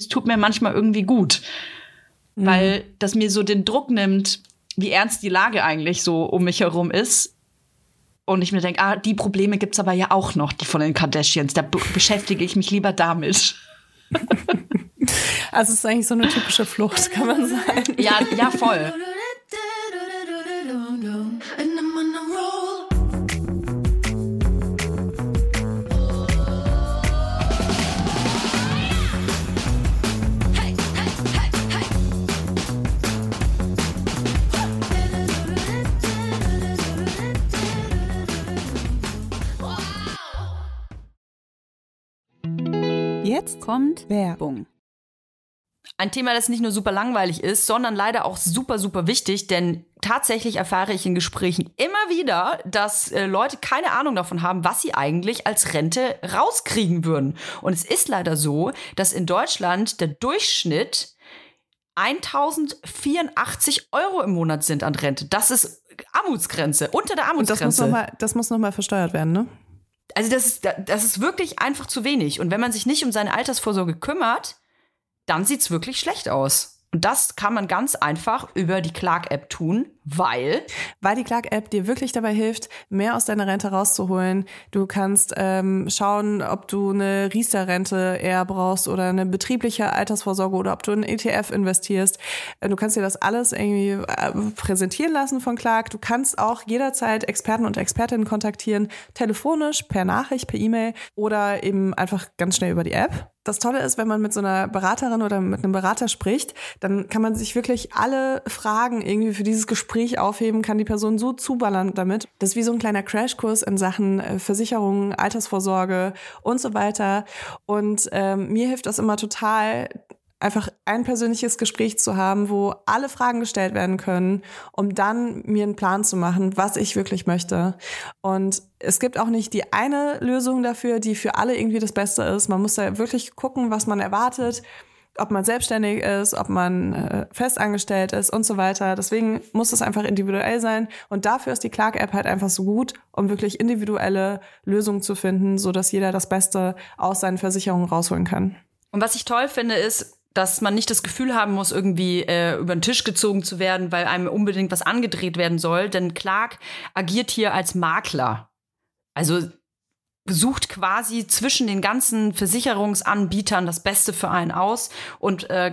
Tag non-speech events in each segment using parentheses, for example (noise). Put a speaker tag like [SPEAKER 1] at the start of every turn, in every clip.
[SPEAKER 1] Es tut mir manchmal irgendwie gut, mhm. weil das mir so den Druck nimmt, wie ernst die Lage eigentlich so um mich herum ist. Und ich mir denke, ah, die Probleme gibt es aber ja auch noch, die von den Kardashians. Da beschäftige ich mich lieber damit. (laughs)
[SPEAKER 2] Also es ist eigentlich so eine typische Flucht, kann man sagen.
[SPEAKER 1] Ja, ja, voll. (laughs)
[SPEAKER 2] Jetzt kommt Werbung.
[SPEAKER 1] Ein Thema, das nicht nur super langweilig ist, sondern leider auch super, super wichtig, denn tatsächlich erfahre ich in Gesprächen immer wieder, dass äh, Leute keine Ahnung davon haben, was sie eigentlich als Rente rauskriegen würden. Und es ist leider so, dass in Deutschland der Durchschnitt 1084 Euro im Monat sind an Rente. Das ist Armutsgrenze, unter der Armutsgrenze.
[SPEAKER 2] Und das muss nochmal noch versteuert werden, ne?
[SPEAKER 1] Also das ist, das ist wirklich einfach zu wenig. Und wenn man sich nicht um seine Altersvorsorge kümmert, dann sieht es wirklich schlecht aus. Und das kann man ganz einfach über die Clark-App tun, weil?
[SPEAKER 2] Weil die Clark-App dir wirklich dabei hilft, mehr aus deiner Rente rauszuholen. Du kannst ähm, schauen, ob du eine Riester-Rente eher brauchst oder eine betriebliche Altersvorsorge oder ob du in ETF investierst. Äh, du kannst dir das alles irgendwie äh, präsentieren lassen von Clark. Du kannst auch jederzeit Experten und Expertinnen kontaktieren, telefonisch, per Nachricht, per E-Mail oder eben einfach ganz schnell über die App das Tolle ist, wenn man mit so einer Beraterin oder mit einem Berater spricht, dann kann man sich wirklich alle Fragen irgendwie für dieses Gespräch aufheben, kann die Person so zuballern damit. Das ist wie so ein kleiner Crashkurs in Sachen äh, Versicherungen, Altersvorsorge und so weiter. Und ähm, mir hilft das immer total, einfach ein persönliches Gespräch zu haben, wo alle Fragen gestellt werden können, um dann mir einen Plan zu machen, was ich wirklich möchte. Und es gibt auch nicht die eine Lösung dafür, die für alle irgendwie das Beste ist. Man muss da wirklich gucken, was man erwartet, ob man selbstständig ist, ob man äh, festangestellt ist und so weiter. Deswegen muss es einfach individuell sein. Und dafür ist die Clark-App halt einfach so gut, um wirklich individuelle Lösungen zu finden, so dass jeder das Beste aus seinen Versicherungen rausholen kann.
[SPEAKER 1] Und was ich toll finde, ist, dass man nicht das Gefühl haben muss, irgendwie äh, über den Tisch gezogen zu werden, weil einem unbedingt was angedreht werden soll. Denn Clark agiert hier als Makler. Also sucht quasi zwischen den ganzen Versicherungsanbietern das Beste für einen aus und äh,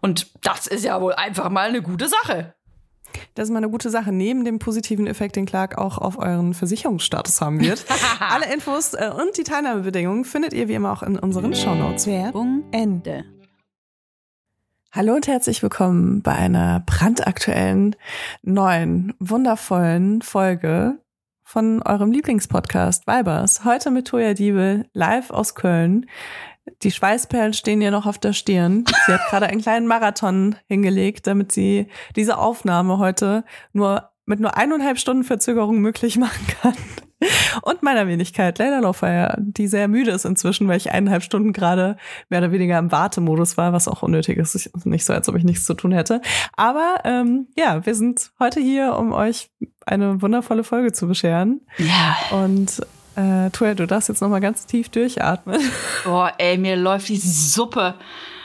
[SPEAKER 1] und das ist ja wohl einfach mal eine gute Sache.
[SPEAKER 2] Das ist mal eine gute Sache. Neben dem positiven Effekt, den Clark auch auf euren Versicherungsstatus haben wird. (laughs) Alle Infos äh, und die Teilnahmebedingungen findet ihr wie immer auch in unseren Shownotes. Werbung Ende. Hallo und herzlich willkommen bei einer brandaktuellen, neuen, wundervollen Folge von eurem Lieblingspodcast Vibers. Heute mit Toya Diebel live aus Köln. Die Schweißperlen stehen ihr noch auf der Stirn. Sie hat gerade einen kleinen Marathon hingelegt, damit sie diese Aufnahme heute nur mit nur eineinhalb Stunden Verzögerung möglich machen kann. Und meiner Wenigkeit, Leila Lofeier, die sehr müde ist inzwischen, weil ich eineinhalb Stunden gerade mehr oder weniger im Wartemodus war, was auch unnötig ist. Nicht so, als ob ich nichts zu tun hätte. Aber ähm, ja, wir sind heute hier, um euch eine wundervolle Folge zu bescheren.
[SPEAKER 1] Ja.
[SPEAKER 2] Und äh, Tuel, du darfst jetzt nochmal ganz tief durchatmen. (laughs)
[SPEAKER 1] Boah, ey, mir läuft die Suppe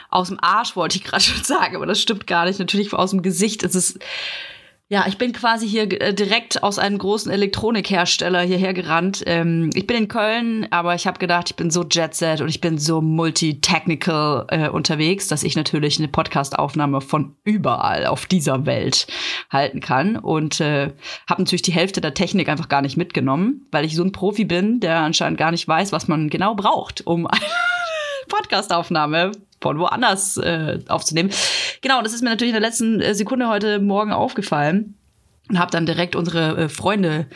[SPEAKER 1] aus dem Arsch, wollte ich gerade schon sagen, aber das stimmt gar nicht. Natürlich aus dem Gesicht ist es ja, ich bin quasi hier äh, direkt aus einem großen Elektronikhersteller hierher gerannt. Ähm, ich bin in Köln, aber ich habe gedacht, ich bin so Jet Set und ich bin so multi-technical äh, unterwegs, dass ich natürlich eine Podcastaufnahme von überall auf dieser Welt halten kann. Und äh, habe natürlich die Hälfte der Technik einfach gar nicht mitgenommen, weil ich so ein Profi bin, der anscheinend gar nicht weiß, was man genau braucht, um (laughs) eine Podcastaufnahme von woanders äh, aufzunehmen. Genau, das ist mir natürlich in der letzten äh, Sekunde heute Morgen aufgefallen und habe dann direkt unsere äh, Freunde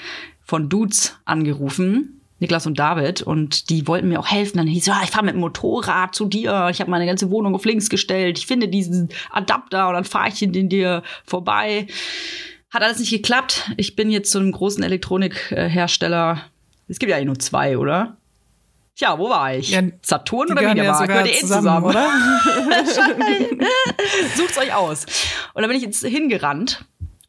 [SPEAKER 1] von Dudes angerufen Niklas und David, und die wollten mir auch helfen. Dann hieß es, ja, ich fahre mit dem Motorrad zu dir. Ich habe meine ganze Wohnung auf links gestellt. Ich finde diesen Adapter und dann fahre ich in dir vorbei. Hat alles nicht geklappt. Ich bin jetzt zu einem großen Elektronikhersteller. Es gibt ja eigentlich nur zwei, oder? Tja, wo war ich? Ja, Saturn oder Mediamarkt? Ja Gehört eh zusammen, zusammen, oder? (laughs) Sucht's euch aus. Und da bin ich jetzt hingerannt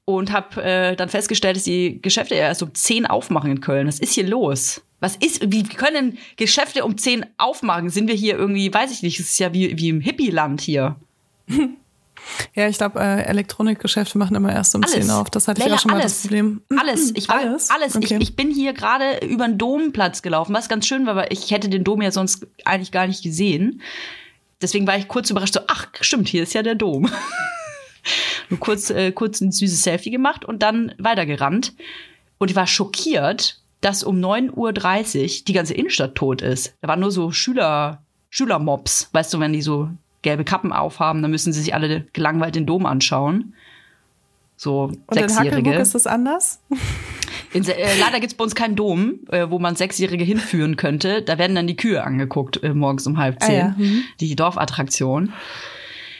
[SPEAKER 1] und habe äh, dann festgestellt, dass die Geschäfte erst um 10 aufmachen in Köln. Was ist hier los? Was ist, wie können Geschäfte um 10 aufmachen? Sind wir hier irgendwie, weiß ich nicht, es ist ja wie, wie im Hippie-Land hier. (laughs)
[SPEAKER 2] Ja, ich glaube, äh, Elektronikgeschäfte machen immer erst um alles. 10 auf. Das hatte ich ja, auch schon alles. mal das Problem.
[SPEAKER 1] Alles. Ich war, alles. alles. Okay. Ich, ich, bin hier gerade über den Domplatz gelaufen, was ganz schön war, weil ich hätte den Dom ja sonst eigentlich gar nicht gesehen. Deswegen war ich kurz überrascht, so, ach, stimmt, hier ist ja der Dom. (laughs) Nur kurz, äh, kurz ein süßes Selfie gemacht und dann weitergerannt. Und ich war schockiert, dass um 9.30 Uhr die ganze Innenstadt tot ist. Da waren nur so Schüler, Schülermobs, weißt du, wenn die so gelbe Kappen aufhaben, dann müssen sie sich alle gelangweilt den Dom anschauen. So
[SPEAKER 2] Und Sechsjährige. in ist das anders?
[SPEAKER 1] In, äh, leider gibt es bei uns keinen Dom, äh, wo man Sechsjährige hinführen könnte. Da werden dann die Kühe angeguckt äh, morgens um halb zehn. Ah, ja. mhm. Die Dorfattraktion.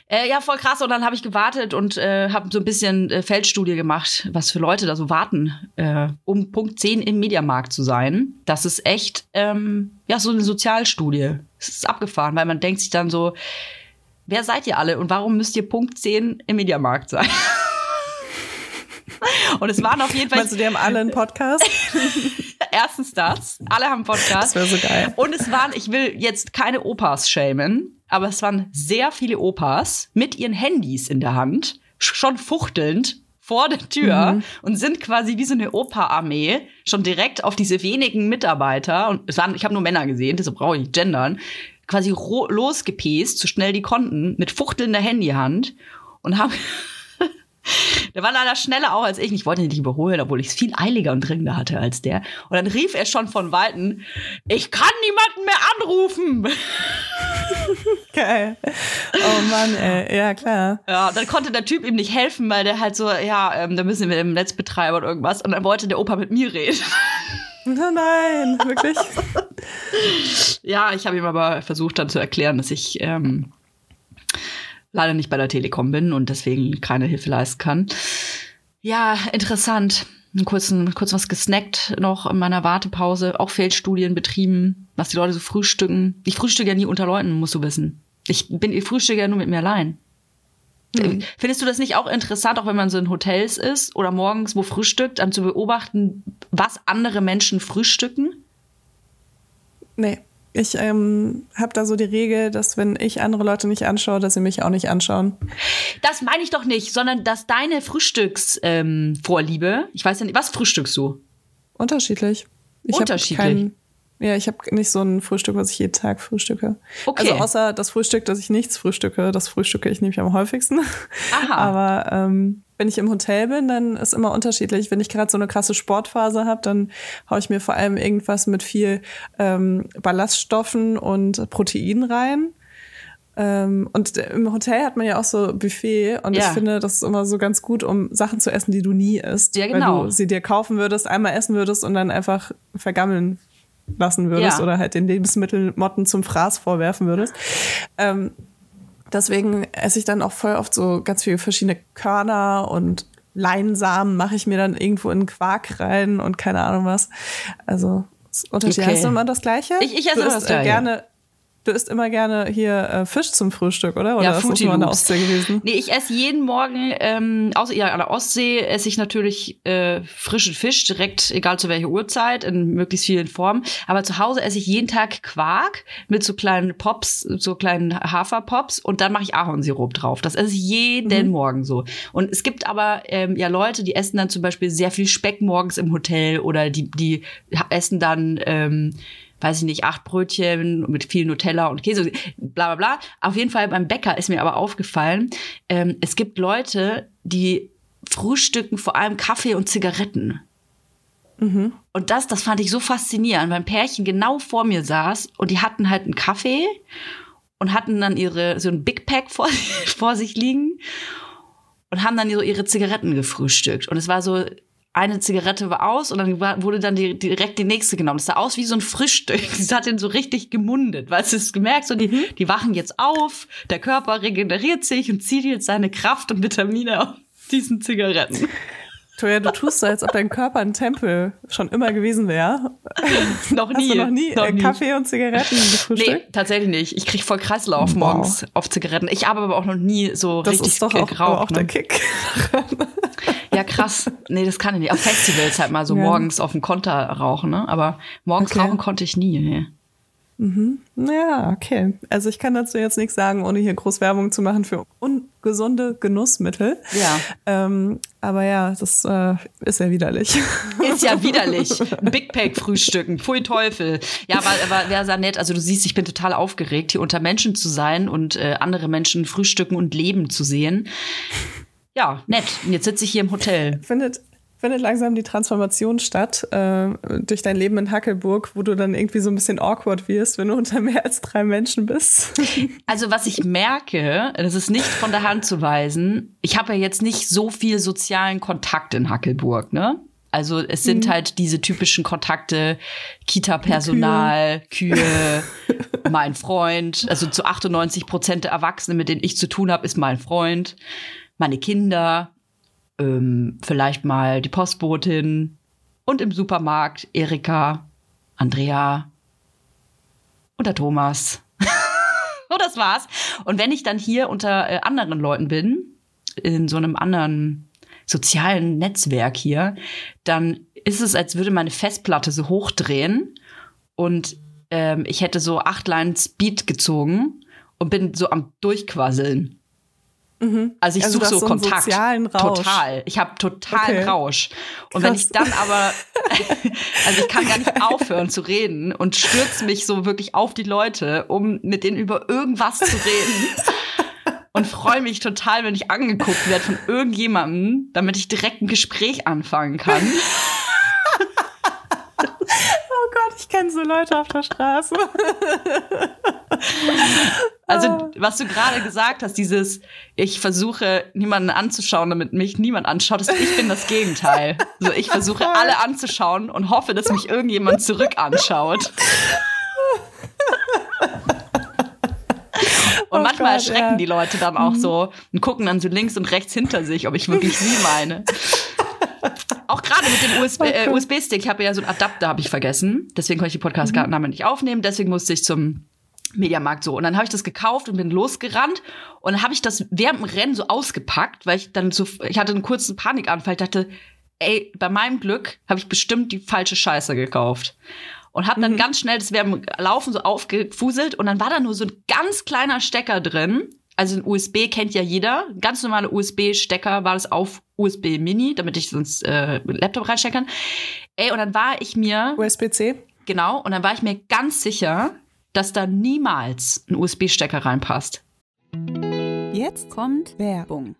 [SPEAKER 1] Äh, ja, voll krass. Und dann habe ich gewartet und äh, habe so ein bisschen äh, Feldstudie gemacht, was für Leute da so warten, um Punkt 10 im Mediamarkt zu sein. Das ist echt, ähm, ja, so eine Sozialstudie. Es ist abgefahren, weil man denkt sich dann so, wer seid ihr alle und warum müsst ihr Punkt 10 im Mediamarkt sein? (laughs) Und es waren auf jeden Fall.
[SPEAKER 2] Meinst du, die haben alle einen Podcast? (laughs)
[SPEAKER 1] Erstens das. Alle haben einen Podcast.
[SPEAKER 2] Das wäre so geil.
[SPEAKER 1] Und es waren, ich will jetzt keine Opas schämen, aber es waren sehr viele Opas mit ihren Handys in der Hand, schon fuchtelnd vor der Tür mhm. und sind quasi wie so eine Opa-Armee schon direkt auf diese wenigen Mitarbeiter und es waren, ich habe nur Männer gesehen, deshalb brauche ich gendern, quasi losgepäst, so schnell die konnten, mit fuchtelnder Handyhand und haben (laughs) Der war leider schneller auch als ich. Ich wollte ihn nicht überholen, obwohl ich es viel eiliger und dringender hatte als der. Und dann rief er schon von Weitem, ich kann niemanden mehr anrufen. (laughs)
[SPEAKER 2] Geil. Oh Mann, ey. Ja, klar.
[SPEAKER 1] Ja, dann konnte der Typ ihm nicht helfen, weil der halt so, ja, ähm, da müssen wir mit dem Netzbetreiber oder irgendwas. Und dann wollte der Opa mit mir reden. (laughs)
[SPEAKER 2] Nein, wirklich? (laughs)
[SPEAKER 1] ja, ich habe ihm aber versucht dann zu erklären, dass ich ähm, leider nicht bei der Telekom bin und deswegen keine Hilfe leisten kann. Ja, interessant. Kurz, kurz was gesnackt noch in meiner Wartepause, auch Feldstudien betrieben, was die Leute so frühstücken. Ich frühstücke ja nie unter Leuten, musst du wissen. Ich bin, ich frühstücke ja nur mit mir allein. Mhm. Findest du das nicht auch interessant, auch wenn man so in Hotels ist oder morgens wo frühstückt, dann zu beobachten, was andere Menschen frühstücken?
[SPEAKER 2] Nee. Ich ähm, habe da so die Regel, dass wenn ich andere Leute nicht anschaue, dass sie mich auch nicht anschauen.
[SPEAKER 1] Das meine ich doch nicht, sondern dass deine Frühstücksvorliebe, ähm, ich weiß ja nicht, was frühstückst du?
[SPEAKER 2] Unterschiedlich. Ich
[SPEAKER 1] Unterschiedlich.
[SPEAKER 2] Ja, ich habe nicht so ein Frühstück, was ich jeden Tag frühstücke. Okay. Also außer das Frühstück, dass ich nichts frühstücke, das frühstücke ich nämlich am häufigsten. Aha. (laughs) Aber ähm, wenn ich im Hotel bin, dann ist immer unterschiedlich. Wenn ich gerade so eine krasse Sportphase habe, dann haue ich mir vor allem irgendwas mit viel ähm, Ballaststoffen und Protein rein. Ähm, und im Hotel hat man ja auch so Buffet und ja. ich finde, das ist immer so ganz gut, um Sachen zu essen, die du nie isst. Ja, genau. Weil du sie dir kaufen würdest, einmal essen würdest und dann einfach vergammeln lassen würdest ja. oder halt den Lebensmittelmotten zum Fraß vorwerfen würdest. Ähm, deswegen esse ich dann auch voll oft so ganz viele verschiedene Körner und Leinsamen mache ich mir dann irgendwo in Quark rein und keine Ahnung was. Also Unterschied. Okay. Hast du immer das Gleiche?
[SPEAKER 1] Ich, ich esse immer das Gleiche.
[SPEAKER 2] gerne Du isst immer gerne hier äh, Fisch zum Frühstück, oder? Oder ja, ist das nur an der Ostsee gewesen?
[SPEAKER 1] Nee, ich esse jeden Morgen, ähm, außer ja, an der Ostsee esse ich natürlich äh, frischen Fisch, direkt, egal zu welcher Uhrzeit, in möglichst vielen Formen. Aber zu Hause esse ich jeden Tag Quark mit so kleinen Pops, so kleinen Haferpops und dann mache ich Ahornsirup drauf. Das esse ich jeden mhm. Morgen so. Und es gibt aber ähm, ja Leute, die essen dann zum Beispiel sehr viel Speck morgens im Hotel oder die, die essen dann ähm, weiß ich nicht, acht Brötchen mit viel Nutella und Käse, bla bla bla. Auf jeden Fall beim Bäcker ist mir aber aufgefallen, ähm, es gibt Leute, die frühstücken vor allem Kaffee und Zigaretten. Mhm. Und das, das fand ich so faszinierend, weil ein Pärchen genau vor mir saß und die hatten halt einen Kaffee und hatten dann ihre, so ein Big Pack (laughs) vor, vor sich liegen und haben dann so ihre Zigaretten gefrühstückt. Und es war so eine Zigarette war aus und dann wurde dann die, direkt die nächste genommen. Das sah aus wie so ein Frühstück. Sie (laughs) hat ihn so richtig gemundet, weil sie es gemerkt, so die, die wachen jetzt auf, der Körper regeneriert sich und zieht jetzt seine Kraft und Vitamine aus diesen Zigaretten.
[SPEAKER 2] Toja, du tust so, als ob dein Körper ein Tempel schon immer gewesen wäre. (laughs)
[SPEAKER 1] noch nie.
[SPEAKER 2] Hast du noch nie,
[SPEAKER 1] noch
[SPEAKER 2] äh,
[SPEAKER 1] nie.
[SPEAKER 2] Kaffee und Zigaretten gefrühstückt?
[SPEAKER 1] Nee, tatsächlich nicht. Ich krieg voll Kreislauf
[SPEAKER 2] Wow.
[SPEAKER 1] morgens auf Zigaretten. Ich habe aber auch noch nie so
[SPEAKER 2] das
[SPEAKER 1] richtig
[SPEAKER 2] ist doch auch,
[SPEAKER 1] geraucht.
[SPEAKER 2] auch
[SPEAKER 1] ne?
[SPEAKER 2] der Kick. (laughs)
[SPEAKER 1] Ja, krass. Nee, das kann ich nicht. Auf Festivals halt mal so
[SPEAKER 2] Ja.
[SPEAKER 1] morgens auf dem Konter rauchen, ne? Aber morgens
[SPEAKER 2] Okay.
[SPEAKER 1] rauchen konnte ich nie. Nee.
[SPEAKER 2] Ja, okay. Also ich kann dazu jetzt nichts sagen, ohne hier groß Werbung zu machen für ungesunde Genussmittel.
[SPEAKER 1] Ja.
[SPEAKER 2] Ähm, aber ja, das äh, ist ja widerlich.
[SPEAKER 1] Ist ja widerlich. (laughs) Big Pack frühstücken. Pfui Teufel. Ja, aber, aber wäre sehr nett. Also du siehst, ich bin total aufgeregt, hier unter Menschen zu sein und äh, andere Menschen frühstücken und leben zu sehen. Ja, nett. Und jetzt sitze ich hier im Hotel.
[SPEAKER 2] findet, findet langsam die Transformation statt äh, durch dein Leben in Hackelburg, wo du dann irgendwie so ein bisschen awkward wirst, wenn du unter mehr als drei Menschen bist. (laughs)
[SPEAKER 1] Also was ich merke, das ist nicht von der Hand zu weisen, ich habe ja jetzt nicht so viel sozialen Kontakt in Hackelburg, ne? Also es sind halt diese typischen Kontakte, Kita-Personal, Kühe, mein Freund. Also zu 98 Prozent der Erwachsenen, mit denen ich zu tun habe, ist mein Freund, meine Kinder, ähm, vielleicht mal die Postbotin und im Supermarkt Erika, Andrea (laughs) und der Thomas. Oh, das war's. Und wenn ich dann hier unter äh, anderen Leuten bin, in so einem anderen sozialen Netzwerk hier, dann ist es, als würde meine Festplatte so hochdrehen und ähm, ich hätte so acht Line Speed gezogen und bin so am Durchquasseln. Also ich
[SPEAKER 2] Also
[SPEAKER 1] suche so Kontakt.
[SPEAKER 2] sozialen Rausch.
[SPEAKER 1] Total. Ich habe total
[SPEAKER 2] Okay.
[SPEAKER 1] Rausch. Und wenn
[SPEAKER 2] Krass.
[SPEAKER 1] ich dann aber, (laughs) also ich kann gar nicht aufhören zu reden und stürze mich so wirklich auf die Leute, um mit denen über irgendwas zu reden. Und freue mich total, wenn ich angeguckt werde von irgendjemandem, damit ich direkt ein Gespräch anfangen kann.
[SPEAKER 2] Ich kenne so Leute auf der Straße. (laughs)
[SPEAKER 1] Also, was du gerade gesagt hast, dieses, ich versuche, niemanden anzuschauen, damit mich niemand anschaut, das, ich bin das Gegenteil. Also, ich versuche, alle anzuschauen und hoffe, dass mich irgendjemand zurück anschaut. (laughs) Und
[SPEAKER 2] Oh
[SPEAKER 1] manchmal
[SPEAKER 2] Gott,
[SPEAKER 1] erschrecken
[SPEAKER 2] ja.
[SPEAKER 1] die Leute dann auch so und gucken dann so links und rechts hinter sich, ob ich wirklich sie meine. (laughs) Auch gerade mit dem (laughs) USB, äh,
[SPEAKER 2] Okay.
[SPEAKER 1] USB-Stick, ich habe ja so einen Adapter, habe ich vergessen. Deswegen konnte ich die Podcast-Name nicht aufnehmen. Deswegen musste ich zum Mediamarkt so. Und dann habe ich das gekauft und bin losgerannt. Und dann habe ich das während dem Rennen so ausgepackt, weil ich dann so, ich hatte einen kurzen Panikanfall. Ich dachte, ey, bei meinem Glück habe ich bestimmt die falsche Scheiße gekauft. Und habe dann ganz schnell das während dem Laufen so aufgefuselt. Und dann war da nur so ein ganz kleiner Stecker drin. Also ein USB kennt ja jeder. Ein Ganz normale USB-Stecker war das auf USB Mini, damit ich sonst äh, Laptop reinstecken kann. Ey, und dann war ich mir
[SPEAKER 2] USB-C?
[SPEAKER 1] Genau, und dann war ich mir ganz sicher, dass da niemals ein USB-Stecker reinpasst.
[SPEAKER 3] Jetzt kommt Werbung.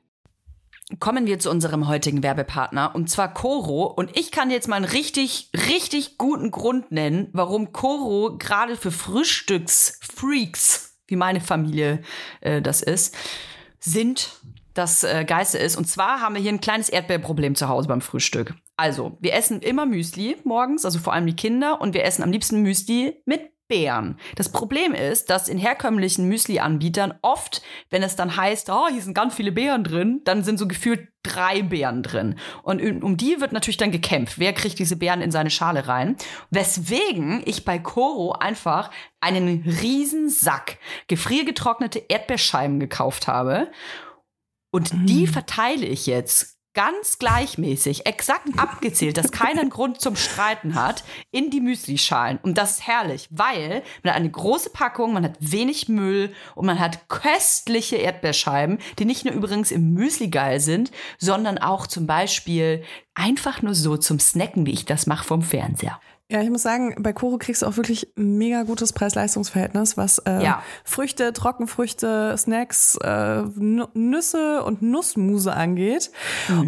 [SPEAKER 1] Kommen wir zu unserem heutigen Werbepartner, und zwar Coro. Und ich kann jetzt mal einen richtig, richtig guten Grund nennen, warum Coro gerade für Frühstücksfreaks, wie meine Familie äh, das ist, sind das äh, Geiste ist. Und zwar haben wir hier ein kleines Erdbeerproblem zu Hause beim Frühstück. Also, wir essen immer Müsli morgens, also vor allem die Kinder, und wir essen am liebsten Müsli mit Beeren. Das Problem ist, dass in herkömmlichen Müsli-Anbietern oft, wenn es dann heißt, oh, hier sind ganz viele Beeren drin, dann sind so gefühlt drei Beeren drin. Und um die wird natürlich dann gekämpft. Wer kriegt diese Beeren in seine Schale rein? Weswegen ich bei Coro einfach einen riesen Sack gefriergetrocknete Erdbeerscheiben gekauft habe. Und die verteile ich jetzt ganz gleichmäßig, exakt abgezählt, dass keiner einen Grund zum Streiten hat, in die Müslischalen. Und das ist herrlich, weil man hat eine große Packung, man hat wenig Müll und man hat köstliche Erdbeerscheiben, die nicht nur übrigens im Müsli geil sind, sondern auch zum Beispiel einfach nur so zum Snacken, wie ich das mache vom Fernseher.
[SPEAKER 2] Ja, ich muss sagen, bei Koro kriegst du auch wirklich ein mega gutes Preis-Leistungs-Verhältnis, was äh,
[SPEAKER 1] Ja.
[SPEAKER 2] Früchte, Trockenfrüchte, Snacks, äh, Nüsse und Nussmuse angeht.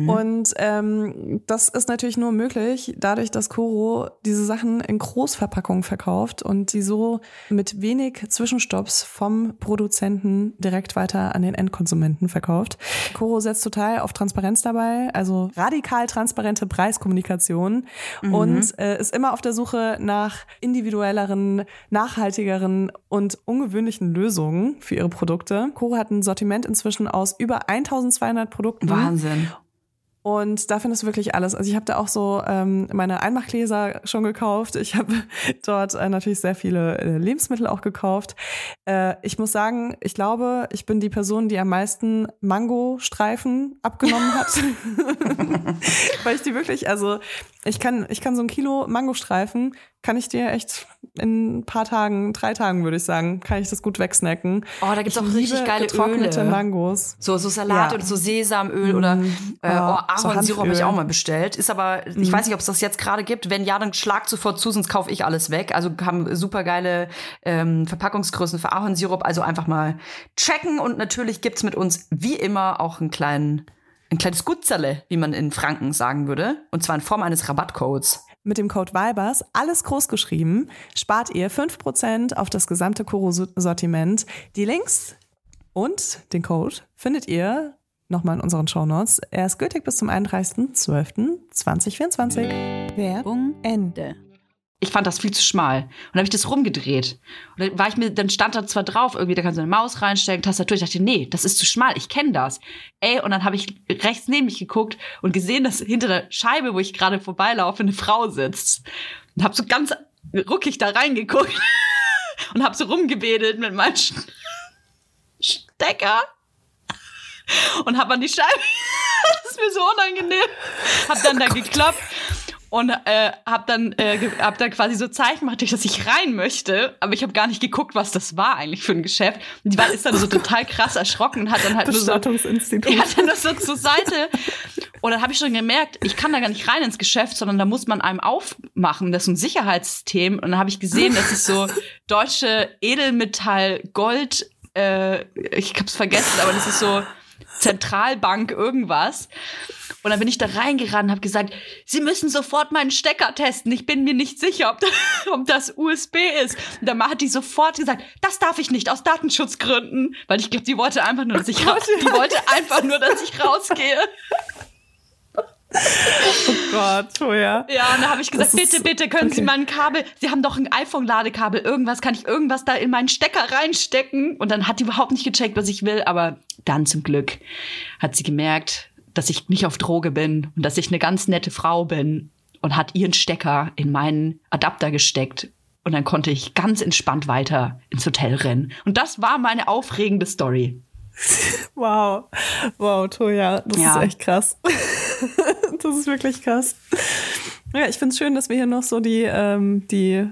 [SPEAKER 2] Und ähm, das ist natürlich nur möglich, dadurch, dass Koro diese Sachen in Großverpackungen verkauft und die so mit wenig Zwischenstopps vom Produzenten direkt weiter an den Endkonsumenten verkauft. Koro setzt total auf Transparenz dabei, also radikal transparente Preiskommunikation und äh, ist immer auf der Suche nach individuelleren, nachhaltigeren und ungewöhnlichen Lösungen für ihre Produkte. Koro hat ein Sortiment inzwischen aus über 1200 Produkten.
[SPEAKER 1] Wahnsinn.
[SPEAKER 2] Und da findest du wirklich alles. Also ich habe da auch so ähm, meine Einmachgläser schon gekauft. Ich habe (laughs) dort äh, natürlich sehr viele äh, Lebensmittel auch gekauft. Äh, ich muss sagen, ich glaube, ich bin die Person, die am meisten Mangostreifen abgenommen hat. (laughs) (laughs) Weil ich die wirklich, also ich kann, ich kann so ein Kilo Mangostreifen, kann ich dir echt in ein paar Tagen, drei Tagen würde ich sagen, kann ich das gut wegsnacken.
[SPEAKER 1] Oh, da gibt's
[SPEAKER 2] Ich
[SPEAKER 1] auch richtig geile
[SPEAKER 2] getrocknete
[SPEAKER 1] Öle.
[SPEAKER 2] Mangos.
[SPEAKER 1] So, so Salat
[SPEAKER 2] Ja.
[SPEAKER 1] oder so Sesamöl oder äh, oh,
[SPEAKER 2] so
[SPEAKER 1] Ahornsirup habe ich auch mal bestellt. Ist aber, ich weiß nicht, ob es das jetzt gerade gibt. Wenn ja, dann schlag sofort zu, sonst kaufe ich alles weg. Also haben super geile ähm, Verpackungsgrößen für Ahornsirup. Also einfach mal checken. Und natürlich gibt's mit uns wie immer auch einen kleinen, ein kleines Gutzerle, wie man in Franken sagen würde. Und zwar in Form eines Rabattcodes.
[SPEAKER 2] Mit dem Code VIBERS, alles groß geschrieben, spart ihr 5% auf das gesamte Koro-Sortiment. Die Links und den Code findet ihr nochmal in unseren Shownotes. Er ist gültig bis zum 31.12.2024.
[SPEAKER 3] Werbung Ende.
[SPEAKER 1] Ich fand das viel zu schmal. Und dann habe ich das rumgedreht. Und dann war ich mir, dann stand da zwar drauf, irgendwie, da kannst du eine Maus reinstecken, Tastatur. Ich dachte, nee, das ist zu schmal, ich kenne das. Ey, und dann habe ich rechts neben mich geguckt und gesehen, dass hinter der Scheibe, wo ich gerade vorbeilaufe, eine Frau sitzt. Und habe so ganz ruckig da reingeguckt (laughs) und habe so rumgewedelt mit meinem Stecker und habe an die Scheibe. (laughs) das ist mir so unangenehm. Hab dann da geklopft und äh, hab dann äh, hab dann quasi so Zeichen gemacht, dass ich rein möchte, aber ich habe gar nicht geguckt, was das war eigentlich für ein Geschäft. Und die war ist dann so total krass erschrocken und hat dann halt nur so hat dann das so zur Seite. Und dann habe ich schon gemerkt, ich kann da gar nicht rein ins Geschäft, sondern da muss man einem aufmachen. Das ist ein Sicherheitssystem. Und dann habe ich gesehen, das ist so deutsche Edelmetall, Gold, äh, ich hab's vergessen, aber das ist so Zentralbank irgendwas. Und dann bin ich da reingerannt und habe gesagt, Sie müssen sofort meinen Stecker testen. Ich bin mir nicht sicher, ob das, (laughs) ob das USB ist. Und dann hat die sofort gesagt, das darf ich nicht aus Datenschutzgründen. Weil ich glaube, die wollte einfach nur, dass ich raus, (laughs) die wollte einfach nur, dass ich rausgehe.
[SPEAKER 2] Oh Gott, Toja.
[SPEAKER 1] Ja, und da habe ich gesagt,
[SPEAKER 2] ist-
[SPEAKER 1] bitte, bitte, können Sie
[SPEAKER 2] okay.
[SPEAKER 1] mein Kabel, Sie haben doch ein iPhone-Ladekabel, irgendwas, kann ich irgendwas da in meinen Stecker reinstecken? Und dann hat die überhaupt nicht gecheckt, was ich will, aber dann zum Glück hat sie gemerkt, dass ich nicht auf Droge bin und dass ich eine ganz nette Frau bin und hat ihren Stecker in meinen Adapter gesteckt. Und dann konnte ich ganz entspannt weiter ins Hotel rennen. Und das war meine aufregende Story. (laughs)
[SPEAKER 2] Wow. Wow, Toja, das
[SPEAKER 1] Ja.
[SPEAKER 2] ist echt krass. (laughs) das ist wirklich krass. Ja, ich finde es schön, dass wir hier noch so die, ähm, die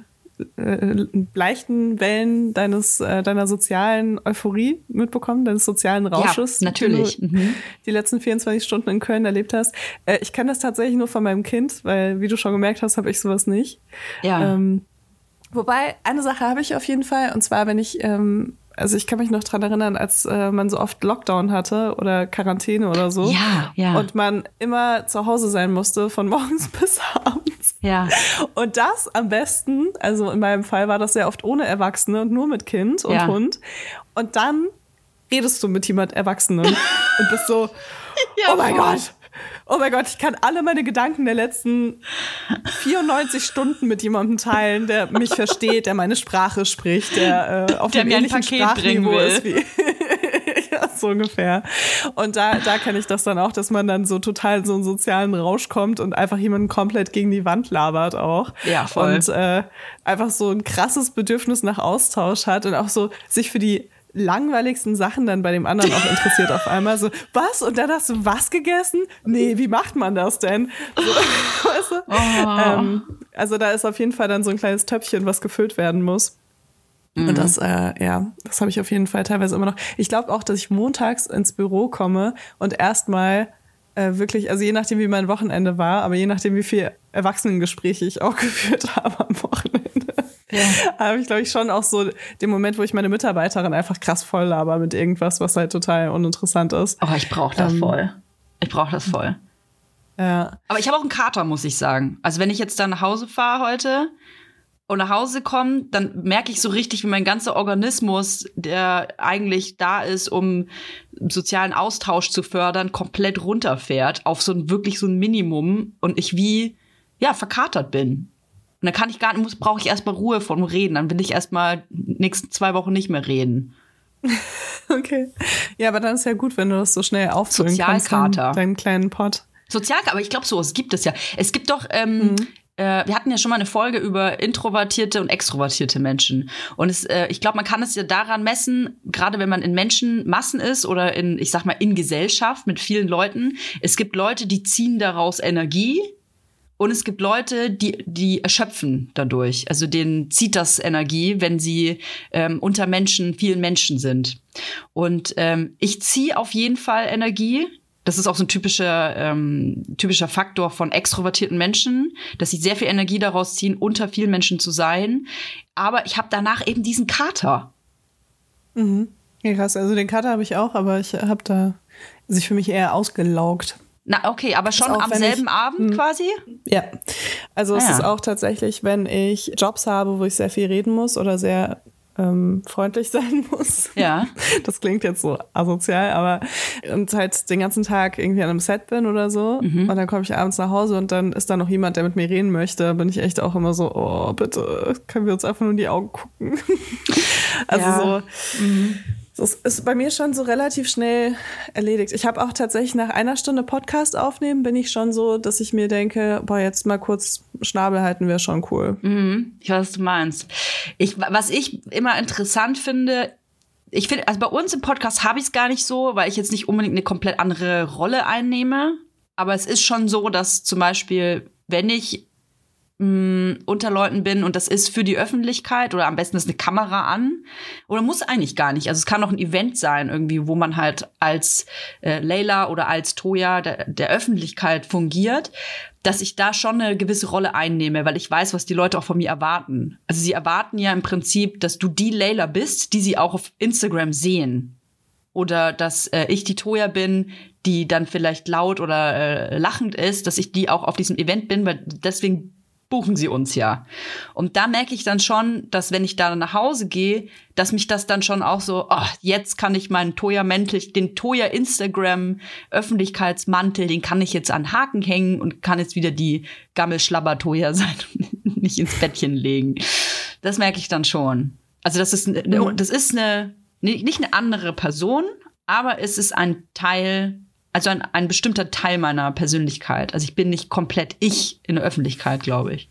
[SPEAKER 2] äh, leichten Wellen deines, äh, deiner sozialen Euphorie mitbekommen, deines sozialen Rausches.
[SPEAKER 1] Ja, natürlich.
[SPEAKER 2] Du
[SPEAKER 1] Mhm.
[SPEAKER 2] die letzten 24 Stunden in Köln erlebt hast. Äh, ich kenne das tatsächlich nur von meinem Kind, weil, wie du schon gemerkt hast, habe ich sowas nicht.
[SPEAKER 1] Ja.
[SPEAKER 2] Ähm, wobei, eine Sache habe ich auf jeden Fall, und zwar, wenn ich, ähm, also ich kann mich noch dran erinnern, als äh, man so oft Lockdown hatte oder Quarantäne oder so.
[SPEAKER 1] Ja, ja.
[SPEAKER 2] Und man immer zu Hause sein musste, von (laughs) morgens bis abends.
[SPEAKER 1] ja.
[SPEAKER 2] Und das am besten, also in meinem Fall war das sehr oft ohne Erwachsene und nur mit Kind und
[SPEAKER 1] Ja.
[SPEAKER 2] Hund. Und dann redest du mit jemand Erwachsenen (laughs) und bist so,
[SPEAKER 1] Ja,
[SPEAKER 2] oh mein. Gott, oh mein Gott, ich kann alle meine Gedanken der letzten 94 Stunden mit jemandem teilen, der mich versteht, der meine Sprache spricht, der äh, auf
[SPEAKER 1] Der
[SPEAKER 2] einem
[SPEAKER 1] mir ein
[SPEAKER 2] ähnlichen
[SPEAKER 1] Paket bringen
[SPEAKER 2] Sprachniveau
[SPEAKER 1] will.
[SPEAKER 2] ist wie (laughs) ja, so ungefähr. Und da, da kenne ich das dann auch, dass man dann so total in so einen sozialen Rausch kommt und einfach jemanden komplett gegen die Wand labert auch.
[SPEAKER 1] Ja, voll.
[SPEAKER 2] Und äh, einfach so ein krasses Bedürfnis nach Austausch hat und auch so sich für die langweiligsten Sachen dann bei dem anderen auch interessiert auf einmal. So, was? Und dann hast du was gegessen? Nee, wie macht man das denn? So, (laughs) weißt du?
[SPEAKER 1] Oh.
[SPEAKER 2] Ähm, also da ist auf jeden Fall dann so ein kleines Töpfchen, was gefüllt werden muss. Und das, äh, ja, das habe ich auf jeden Fall teilweise immer noch. Ich glaube auch, dass ich montags ins Büro komme und erstmal äh, wirklich, also je nachdem, wie mein Wochenende war, aber je nachdem, wie viel Erwachsenengespräche ich auch (laughs) geführt habe am Wochenende, ja. (laughs) habe ich, glaube ich, schon auch so den Moment, wo ich meine Mitarbeiterin einfach krass voll laber mit irgendwas, was halt total uninteressant ist.
[SPEAKER 1] Oh, ich brauche das ähm, voll. Ich brauche das voll.
[SPEAKER 2] Ja.
[SPEAKER 1] Aber ich habe auch einen Kater, muss ich sagen. Also wenn ich jetzt dann nach Hause fahre heute und nach Hause komme, dann merke ich so richtig, wie mein ganzer Organismus, der eigentlich da ist, um sozialen Austausch zu fördern, komplett runterfährt auf so ein wirklich so ein Minimum und ich wie ja verkatert bin. Und dann kann ich gar nicht, muss brauche ich erstmal Ruhe vom Reden. Dann will ich erstmal nächsten zwei Wochen nicht mehr reden. (laughs)
[SPEAKER 2] okay. Ja, aber dann ist ja gut, wenn du das so schnell auffüllen kannst.
[SPEAKER 1] Sozialkater.
[SPEAKER 2] Deinen kleinen Pot.
[SPEAKER 1] Sozialkater, aber ich glaube, so es gibt es ja. Es gibt doch ähm, mhm äh, wir hatten ja schon mal eine Folge über introvertierte und extrovertierte Menschen. Und es, äh, ich glaube, man kann es ja daran messen, gerade wenn man in Menschenmassen ist oder in, ich sag mal, in Gesellschaft mit vielen Leuten. Es gibt Leute, die ziehen daraus Energie. Und es gibt Leute, die, die erschöpfen dadurch. Also denen zieht das Energie, wenn sie ähm, unter Menschen, vielen Menschen sind. Und ähm, ich ziehe auf jeden Fall Energie das ist auch so ein typischer, ähm, typischer Faktor von extrovertierten Menschen, dass sie sehr viel Energie daraus ziehen, unter vielen Menschen zu sein. Aber ich habe danach eben diesen Kater.
[SPEAKER 2] Mhm. Ja, krass. Also den Kater habe ich auch, aber ich habe da sich für mich eher ausgelaugt.
[SPEAKER 1] Na, okay, aber schon am selben ich, Abend mh. quasi?
[SPEAKER 2] Ja. Also ah, es ja. ist auch tatsächlich, wenn ich Jobs habe, wo ich sehr viel reden muss oder sehr ähm, freundlich (laughs) sein muss.
[SPEAKER 1] Ja.
[SPEAKER 2] Das klingt jetzt so asozial, aber und halt den ganzen Tag irgendwie an einem Set bin oder so mhm. und dann komme ich abends nach Hause und dann ist da noch jemand, der mit mir reden möchte, bin ich echt auch immer so, oh, bitte, können wir uns einfach nur in die Augen gucken. (laughs) also ja. so. Mhm. Das ist bei mir schon so relativ schnell erledigt. Ich habe auch tatsächlich nach einer Stunde Podcast aufnehmen, bin ich schon so, dass ich mir denke, boah, jetzt mal kurz Schnabel halten wäre schon cool.
[SPEAKER 1] Mhm, ich weiß, was du meinst. Ich, was ich immer interessant finde, ich finde, also bei uns im Podcast habe ich es gar nicht so, weil ich jetzt nicht unbedingt eine komplett andere Rolle einnehme. Aber es ist schon so, dass zum Beispiel, wenn ich mh, unter Leuten bin und das ist für die Öffentlichkeit oder am besten ist eine Kamera an oder muss eigentlich gar nicht. Also es kann auch ein Event sein irgendwie, wo man halt als äh, Leila oder als Toya der, der Öffentlichkeit fungiert, dass ich da schon eine gewisse Rolle einnehme, weil ich weiß, was die Leute auch von mir erwarten. Also sie erwarten ja im Prinzip, dass du die Leila bist, die sie auch auf Instagram sehen oder dass äh, ich die Toya bin, die dann vielleicht laut oder äh, lachend ist, dass ich die auch auf diesem Event bin, weil deswegen buchen sie uns ja. Und da merke ich dann schon, dass wenn ich da nach Hause gehe, dass mich das dann schon auch so, oh, jetzt kann ich meinen Toya-Mäntel, den Toya-Instagram-Öffentlichkeitsmantel, den kann ich jetzt an Haken hängen und kann jetzt wieder die Gammelschlabber-Toya (laughs) sein und nicht ins Bettchen legen. Das merke ich dann schon. Also das ist, mhm. das ist eine, nicht eine andere Person, aber es ist ein Teil also ein, ein bestimmter Teil meiner Persönlichkeit. Also ich bin nicht komplett ich in der Öffentlichkeit, glaube ich.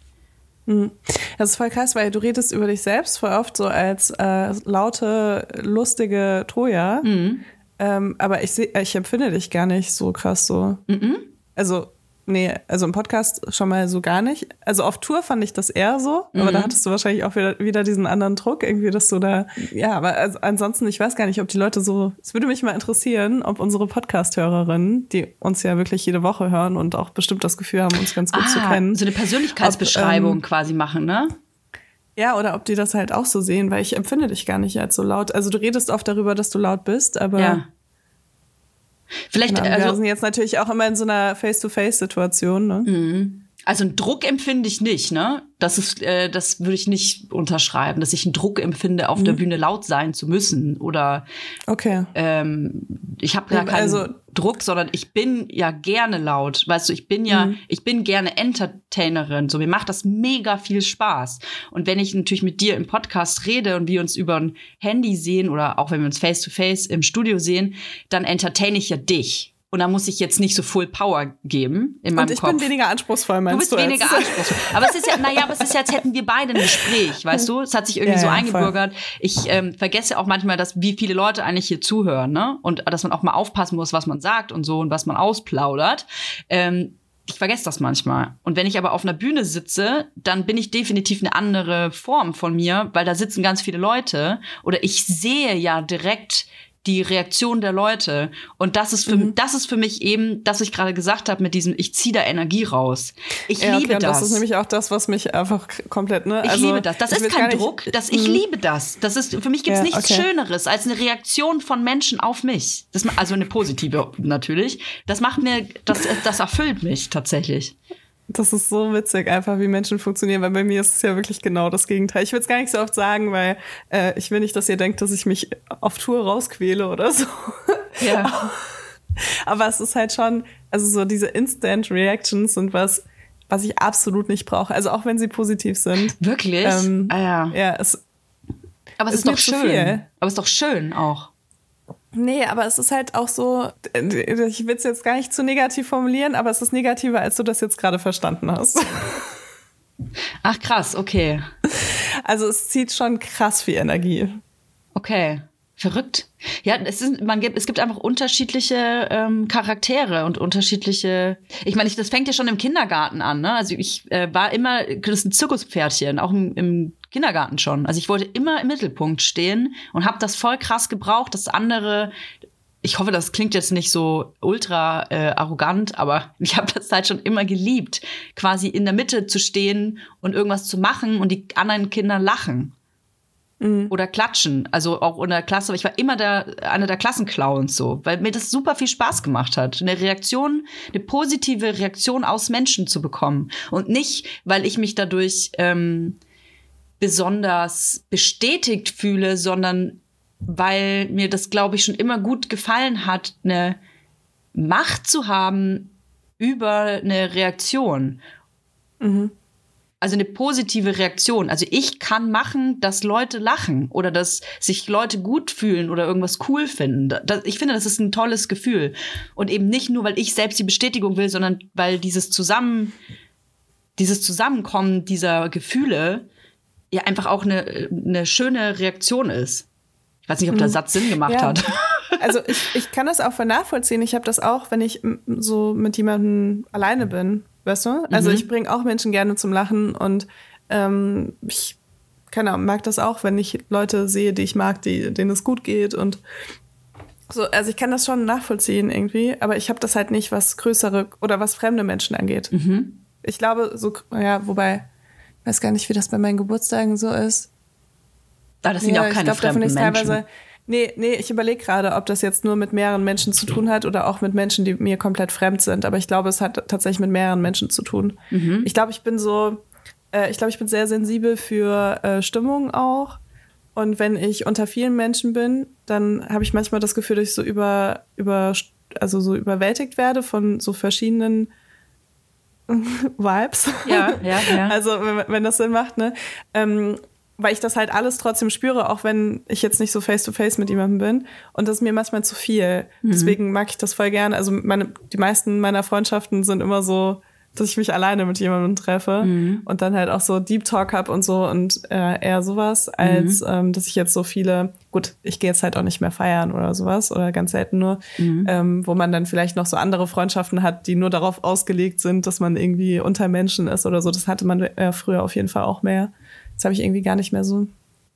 [SPEAKER 2] Mhm. Das ist voll krass, weil du redest über dich selbst voll oft so als äh, laute, lustige Troja. Mhm. Ähm, aber ich, seh, ich empfinde dich gar nicht so krass so. Mhm. Also Nee, also im Podcast schon mal so gar nicht. Also auf Tour fand ich das eher so, mhm. aber da mhm. hattest du wahrscheinlich auch wieder, wieder diesen anderen Druck, irgendwie, dass du da, ja, aber also ansonsten, ich weiß gar nicht, ob die Leute so, es würde mich mal interessieren, ob unsere Podcast-Hörerinnen, die uns ja wirklich jede Woche hören und auch bestimmt das Gefühl haben, uns ganz gut ah, zu kennen.
[SPEAKER 1] So eine Persönlichkeitsbeschreibung ob, ähm, quasi machen, ne?
[SPEAKER 2] Ja, oder ob die das halt auch so sehen, weil ich empfinde dich gar nicht als so laut. Also du redest oft darüber, dass du laut bist, aber ja.
[SPEAKER 1] Vielleicht, genau,
[SPEAKER 2] also, wir sind jetzt natürlich auch immer in so einer Face-to-Face-Situation. Ne?
[SPEAKER 1] Mhm. Also einen Druck empfinde ich nicht, ne? Das ist, äh, das würde ich nicht unterschreiben, dass ich einen Druck empfinde, auf mhm. der Bühne laut sein zu müssen oder.
[SPEAKER 2] Okay.
[SPEAKER 1] Ähm, ich habe gar keinen also, Druck, sondern ich bin ja gerne laut. Weißt du, ich bin ja, mhm. ich bin gerne Entertainerin. So mir macht das mega viel Spaß. Und wenn ich natürlich mit dir im Podcast rede und wir uns über ein Handy sehen oder auch wenn wir uns face to face im Studio sehen, dann entertaine ich ja dich. Und da muss ich jetzt nicht so Full Power geben in meinem
[SPEAKER 2] Und ich
[SPEAKER 1] Kopf.
[SPEAKER 2] bin weniger anspruchsvoll, meinst
[SPEAKER 1] du? Bist du bist weniger (laughs) anspruchsvoll. Aber es ist ja, naja, aber es ist ja, als hätten wir beide ein Gespräch, weißt du? Es hat sich irgendwie ja, so ja, eingebürgert. Voll. Ich ähm, vergesse auch manchmal, dass wie viele Leute eigentlich hier zuhören, ne? Und dass man auch mal aufpassen muss, was man sagt und so und was man ausplaudert. Ähm, ich vergesse das manchmal. Und wenn ich aber auf einer Bühne sitze, dann bin ich definitiv eine andere Form von mir, weil da sitzen ganz viele Leute oder ich sehe ja direkt die Reaktion der Leute. Und das ist für, mhm. das ist für mich eben, dass ich gerade gesagt habe mit diesem, ich ziehe da Energie raus. Ich ja, liebe okay, das.
[SPEAKER 2] Das ist nämlich auch das, was mich einfach komplett, ne?
[SPEAKER 1] Ich also, liebe das. Das ist kein Druck. Das, ich mhm. liebe das. Das ist, für mich gibt es ja, nichts okay. Schöneres als eine Reaktion von Menschen auf mich. Das, also eine positive natürlich. Das macht mir, das, das erfüllt mich tatsächlich.
[SPEAKER 2] Das ist so witzig, einfach wie Menschen funktionieren, weil bei mir ist es ja wirklich genau das Gegenteil. Ich will es gar nicht so oft sagen, weil äh, ich will nicht, dass ihr denkt, dass ich mich auf Tour rausquäle oder so. Ja. (laughs) Aber es ist halt schon, also so diese Instant Reactions sind was, was ich absolut nicht brauche. Also auch wenn sie positiv sind.
[SPEAKER 1] Wirklich?
[SPEAKER 2] Ähm,
[SPEAKER 1] ah ja.
[SPEAKER 2] Ja, es.
[SPEAKER 1] Aber es ist, ist doch schön. Aber es ist doch schön auch.
[SPEAKER 2] Nee, aber es ist halt auch so, ich will es jetzt gar nicht zu negativ formulieren, aber es ist negativer, als du das jetzt gerade verstanden hast.
[SPEAKER 1] Ach krass, okay.
[SPEAKER 2] Also es zieht schon krass viel Energie.
[SPEAKER 1] Okay. Verrückt. Ja, es, ist, man gibt, es gibt einfach unterschiedliche ähm, Charaktere und unterschiedliche. Ich meine, ich, das fängt ja schon im Kindergarten an. Ne? Also ich äh, war immer, das ist ein Zirkuspferdchen, auch im, im Kindergarten schon. Also ich wollte immer im Mittelpunkt stehen und habe das voll krass gebraucht, dass andere. Ich hoffe, das klingt jetzt nicht so ultra äh, arrogant, aber (laughs) ich habe das halt schon immer geliebt, quasi in der Mitte zu stehen und irgendwas zu machen und die anderen Kinder lachen Mhm. Oder klatschen, also auch in der Klasse. Ich war immer der, einer der Klassenclowns so, weil mir das super viel Spaß gemacht hat. Eine Reaktion, eine positive Reaktion aus Menschen zu bekommen. Und nicht, weil ich mich dadurch ähm, besonders bestätigt fühle, sondern weil mir das, glaube ich, schon immer gut gefallen hat, eine Macht zu haben über eine Reaktion. Mhm. Also eine positive Reaktion. Also ich kann machen, dass Leute lachen oder dass sich Leute gut fühlen oder irgendwas cool finden. Das, ich finde, das ist ein tolles Gefühl. Und eben nicht nur, weil ich selbst die Bestätigung will, sondern weil dieses Zusammen, dieses Zusammenkommen dieser Gefühle ja einfach auch eine, eine schöne Reaktion ist. Ich weiß nicht, ob der mhm. Satz Sinn gemacht ja. hat. (laughs)
[SPEAKER 2] Also ich, ich kann das auch voll nachvollziehen. Ich habe das auch, wenn ich so mit jemandem alleine bin Weißt du? Also mhm. ich bringe auch Menschen gerne zum Lachen und ähm, ich keine Ahnung, mag das auch, wenn ich Leute sehe, die ich mag, die, denen es gut geht und so, also ich kann das schon nachvollziehen irgendwie, aber ich habe das halt nicht, was größere oder was fremde Menschen angeht. Mhm. Ich glaube, so, ja, wobei, weiß gar nicht, wie das bei meinen Geburtstagen so ist.
[SPEAKER 1] Ah, das sind ja, auch keine ich glaub, fremden Menschen. Teilweise,
[SPEAKER 2] Nee, nee, ich überlege gerade, ob das jetzt nur mit mehreren Menschen zu tun hat oder auch mit Menschen, die mir komplett fremd sind. Aber ich glaube, es hat tatsächlich mit mehreren Menschen zu tun. Mhm. Ich glaube, ich bin so, äh, ich glaube, ich bin sehr sensibel für äh, Stimmung auch. Und wenn ich unter vielen Menschen bin, dann habe ich manchmal das Gefühl, dass ich so über, über, also so überwältigt werde von so verschiedenen (laughs) Vibes.
[SPEAKER 1] Ja, ja, ja. (laughs)
[SPEAKER 2] Also, wenn, wenn das Sinn macht, ne? Ähm, weil ich das halt alles trotzdem spüre, auch wenn ich jetzt nicht so face-to-face -face mit jemandem bin. Und das ist mir manchmal zu viel. Mhm. Deswegen mag ich das voll gern. Also meine, die meisten meiner Freundschaften sind immer so, dass ich mich alleine mit jemandem treffe mhm. und dann halt auch so Deep Talk hab und so und äh, eher sowas, als mhm. ähm, dass ich jetzt so viele, gut, ich gehe jetzt halt auch nicht mehr feiern oder sowas oder ganz selten nur, mhm. ähm, wo man dann vielleicht noch so andere Freundschaften hat, die nur darauf ausgelegt sind, dass man irgendwie unter Menschen ist oder so. Das hatte man äh, früher auf jeden Fall auch mehr. Das habe ich irgendwie gar nicht mehr so.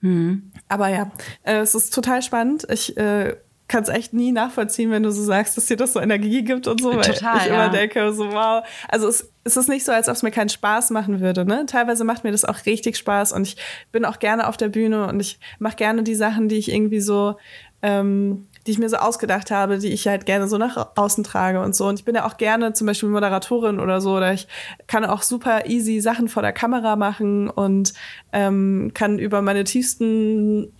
[SPEAKER 2] Mhm. Aber ja, äh, es ist total spannend. Ich äh, kann es echt nie nachvollziehen, wenn du so sagst, dass dir das so Energie gibt und so, weil Total, ich ja. immer denke, so wow. Also es, es ist nicht so, als ob es mir keinen Spaß machen würde. Ne? Teilweise macht mir das auch richtig Spaß und ich bin auch gerne auf der Bühne und ich mache gerne die Sachen, die ich irgendwie so ähm, die ich mir so ausgedacht habe, die ich halt gerne so nach außen trage und so. Und ich bin ja auch gerne zum Beispiel Moderatorin oder so, oder ich kann auch super easy Sachen vor der Kamera machen und ähm, kann über meine tiefsten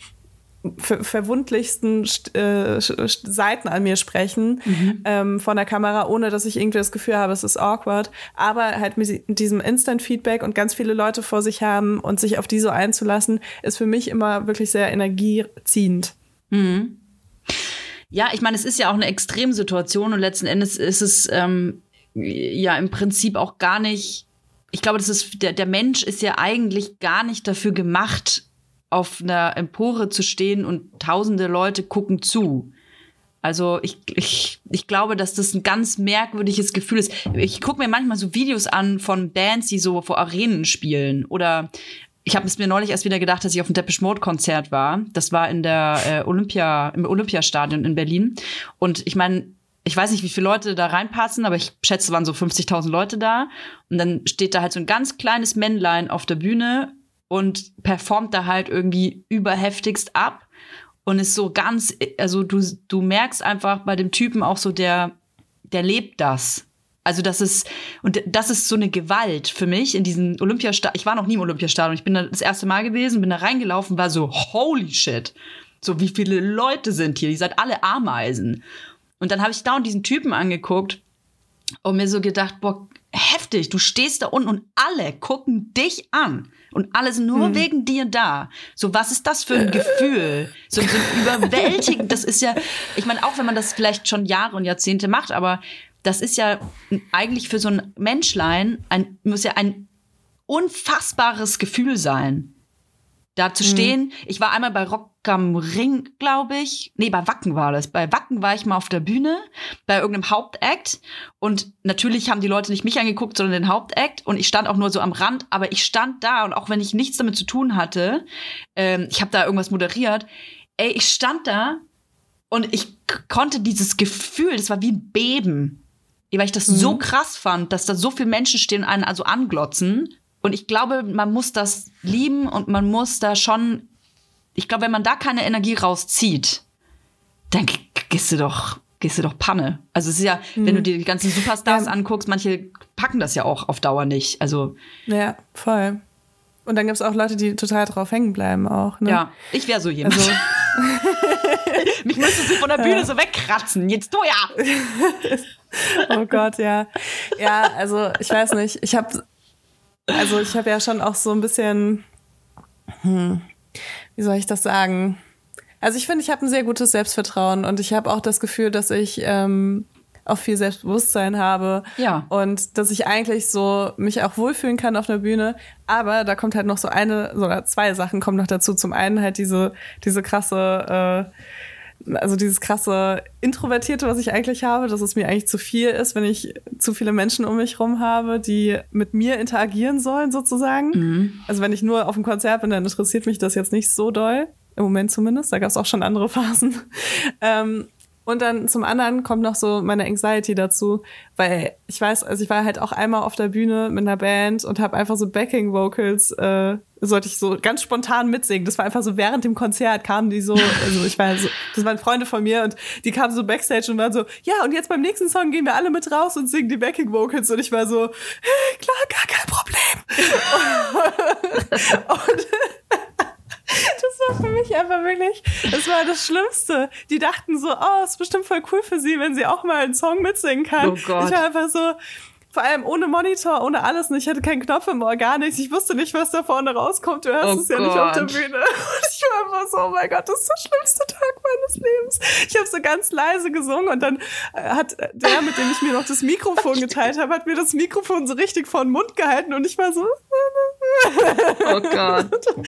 [SPEAKER 2] ver verwundlichsten äh, Seiten an mir sprechen mhm. ähm, von der Kamera, ohne dass ich irgendwie das Gefühl habe, es ist awkward. Aber halt mit diesem Instant-Feedback und ganz viele Leute vor sich haben und sich auf die so einzulassen, ist für mich immer wirklich sehr energieziehend.
[SPEAKER 1] Mhm. Ja, ich meine, es ist ja auch eine Extremsituation und letzten Endes ist es ähm, ja im Prinzip auch gar nicht. Ich glaube, das ist der, der Mensch ist ja eigentlich gar nicht dafür gemacht, auf einer Empore zu stehen und tausende Leute gucken zu. Also ich, ich, ich glaube, dass das ein ganz merkwürdiges Gefühl ist. Ich gucke mir manchmal so Videos an von Bands, die so vor Arenen spielen oder ich habe es mir neulich erst wieder gedacht, dass ich auf dem Depeche Mode Konzert war. Das war in der äh, Olympia im Olympiastadion in Berlin und ich meine, ich weiß nicht, wie viele Leute da reinpassen, aber ich schätze, waren so 50.000 Leute da und dann steht da halt so ein ganz kleines Männlein auf der Bühne und performt da halt irgendwie überheftigst ab und ist so ganz also du du merkst einfach bei dem Typen auch so der der lebt das. Also das ist und das ist so eine Gewalt für mich in diesem Olympiastadion. Ich war noch nie im Olympiastadion. Ich bin da das erste Mal gewesen, bin da reingelaufen, war so holy shit. So wie viele Leute sind hier? Die seid alle Ameisen. Und dann habe ich da und diesen Typen angeguckt und mir so gedacht, boah, heftig, du stehst da unten und alle gucken dich an. Und alle sind nur hm. wegen dir da. So, was ist das für ein Gefühl? So, so überwältigend, das ist ja, ich meine, auch wenn man das vielleicht schon Jahre und Jahrzehnte macht, aber das ist ja eigentlich für so ein Menschlein ein, muss ja ein unfassbares Gefühl sein. Da zu mhm. stehen. Mhm. Ich war einmal bei Rock am Ring, glaube ich. Nee, bei Wacken war das. Bei Wacken war ich mal auf der Bühne, bei irgendeinem Hauptakt. Und natürlich haben die Leute nicht mich angeguckt, sondern den Hauptakt. Und ich stand auch nur so am Rand. Aber ich stand da und auch wenn ich nichts damit zu tun hatte, ähm, ich habe da irgendwas moderiert. Ey, ich stand da und ich konnte dieses Gefühl, das war wie ein Beben weil ich das mhm. so krass fand, dass da so viele Menschen stehen und einen also anglotzen. Und ich glaube, man muss das lieben und man muss da schon, ich glaube, wenn man da keine Energie rauszieht, dann gehst du doch, gehst du doch Panne. Also es ist ja, mhm. wenn du dir die ganzen Superstars ja. anguckst, manche packen das ja auch auf Dauer nicht. Also
[SPEAKER 2] ja, voll. Und dann gibt es auch Leute, die total drauf hängen bleiben auch. Ne?
[SPEAKER 1] Ja, ich wäre so jemand. Also, (laughs) Mich müsstest du von der Bühne so wegkratzen. Jetzt du ja. (laughs)
[SPEAKER 2] oh Gott, ja. Ja, also ich weiß nicht. Ich habe also ich habe ja schon auch so ein bisschen hm, wie soll ich das sagen? Also ich finde, ich habe ein sehr gutes Selbstvertrauen und ich habe auch das Gefühl, dass ich ähm, auch viel Selbstbewusstsein habe.
[SPEAKER 1] Ja.
[SPEAKER 2] Und dass ich eigentlich so mich auch wohlfühlen kann auf einer Bühne. Aber da kommt halt noch so eine, so zwei Sachen kommen noch dazu. Zum einen halt diese, diese krasse, äh, also dieses krasse Introvertierte, was ich eigentlich habe, dass es mir eigentlich zu viel ist, wenn ich zu viele Menschen um mich rum habe, die mit mir interagieren sollen, sozusagen. Mhm. Also wenn ich nur auf dem Konzert bin, dann interessiert mich das jetzt nicht so doll. Im Moment zumindest. Da gab es auch schon andere (laughs) Phasen. Ähm, und dann zum anderen kommt noch so meine Anxiety dazu, weil ich weiß, also ich war halt auch einmal auf der Bühne mit einer Band und habe einfach so Backing Vocals, äh, sollte ich so ganz spontan mitsingen. Das war einfach so während dem Konzert kamen die so, also ich war so, das waren Freunde von mir und die kamen so backstage und waren so, ja und jetzt beim nächsten Song gehen wir alle mit raus und singen die Backing Vocals und ich war so, hey, klar, gar kein Problem. (laughs) (laughs) und das war für mich einfach wirklich, das war das Schlimmste. Die dachten so, oh, ist bestimmt voll cool für sie, wenn sie auch mal einen Song mitsingen kann. Oh Gott. Ich war einfach so, vor allem ohne Monitor, ohne alles. Und ich hatte keinen Knopf im Ohr, gar nichts. Ich wusste nicht, was da vorne rauskommt. Du hörst oh es ja nicht auf der Bühne. Und ich war einfach so, oh mein Gott, das ist der schlimmste Tag meines Lebens. Ich habe so ganz leise gesungen und dann äh, hat der, mit dem ich mir noch das Mikrofon (laughs) geteilt habe, hat mir das Mikrofon so richtig vor den Mund gehalten und ich war so.
[SPEAKER 1] oh Gott. (laughs)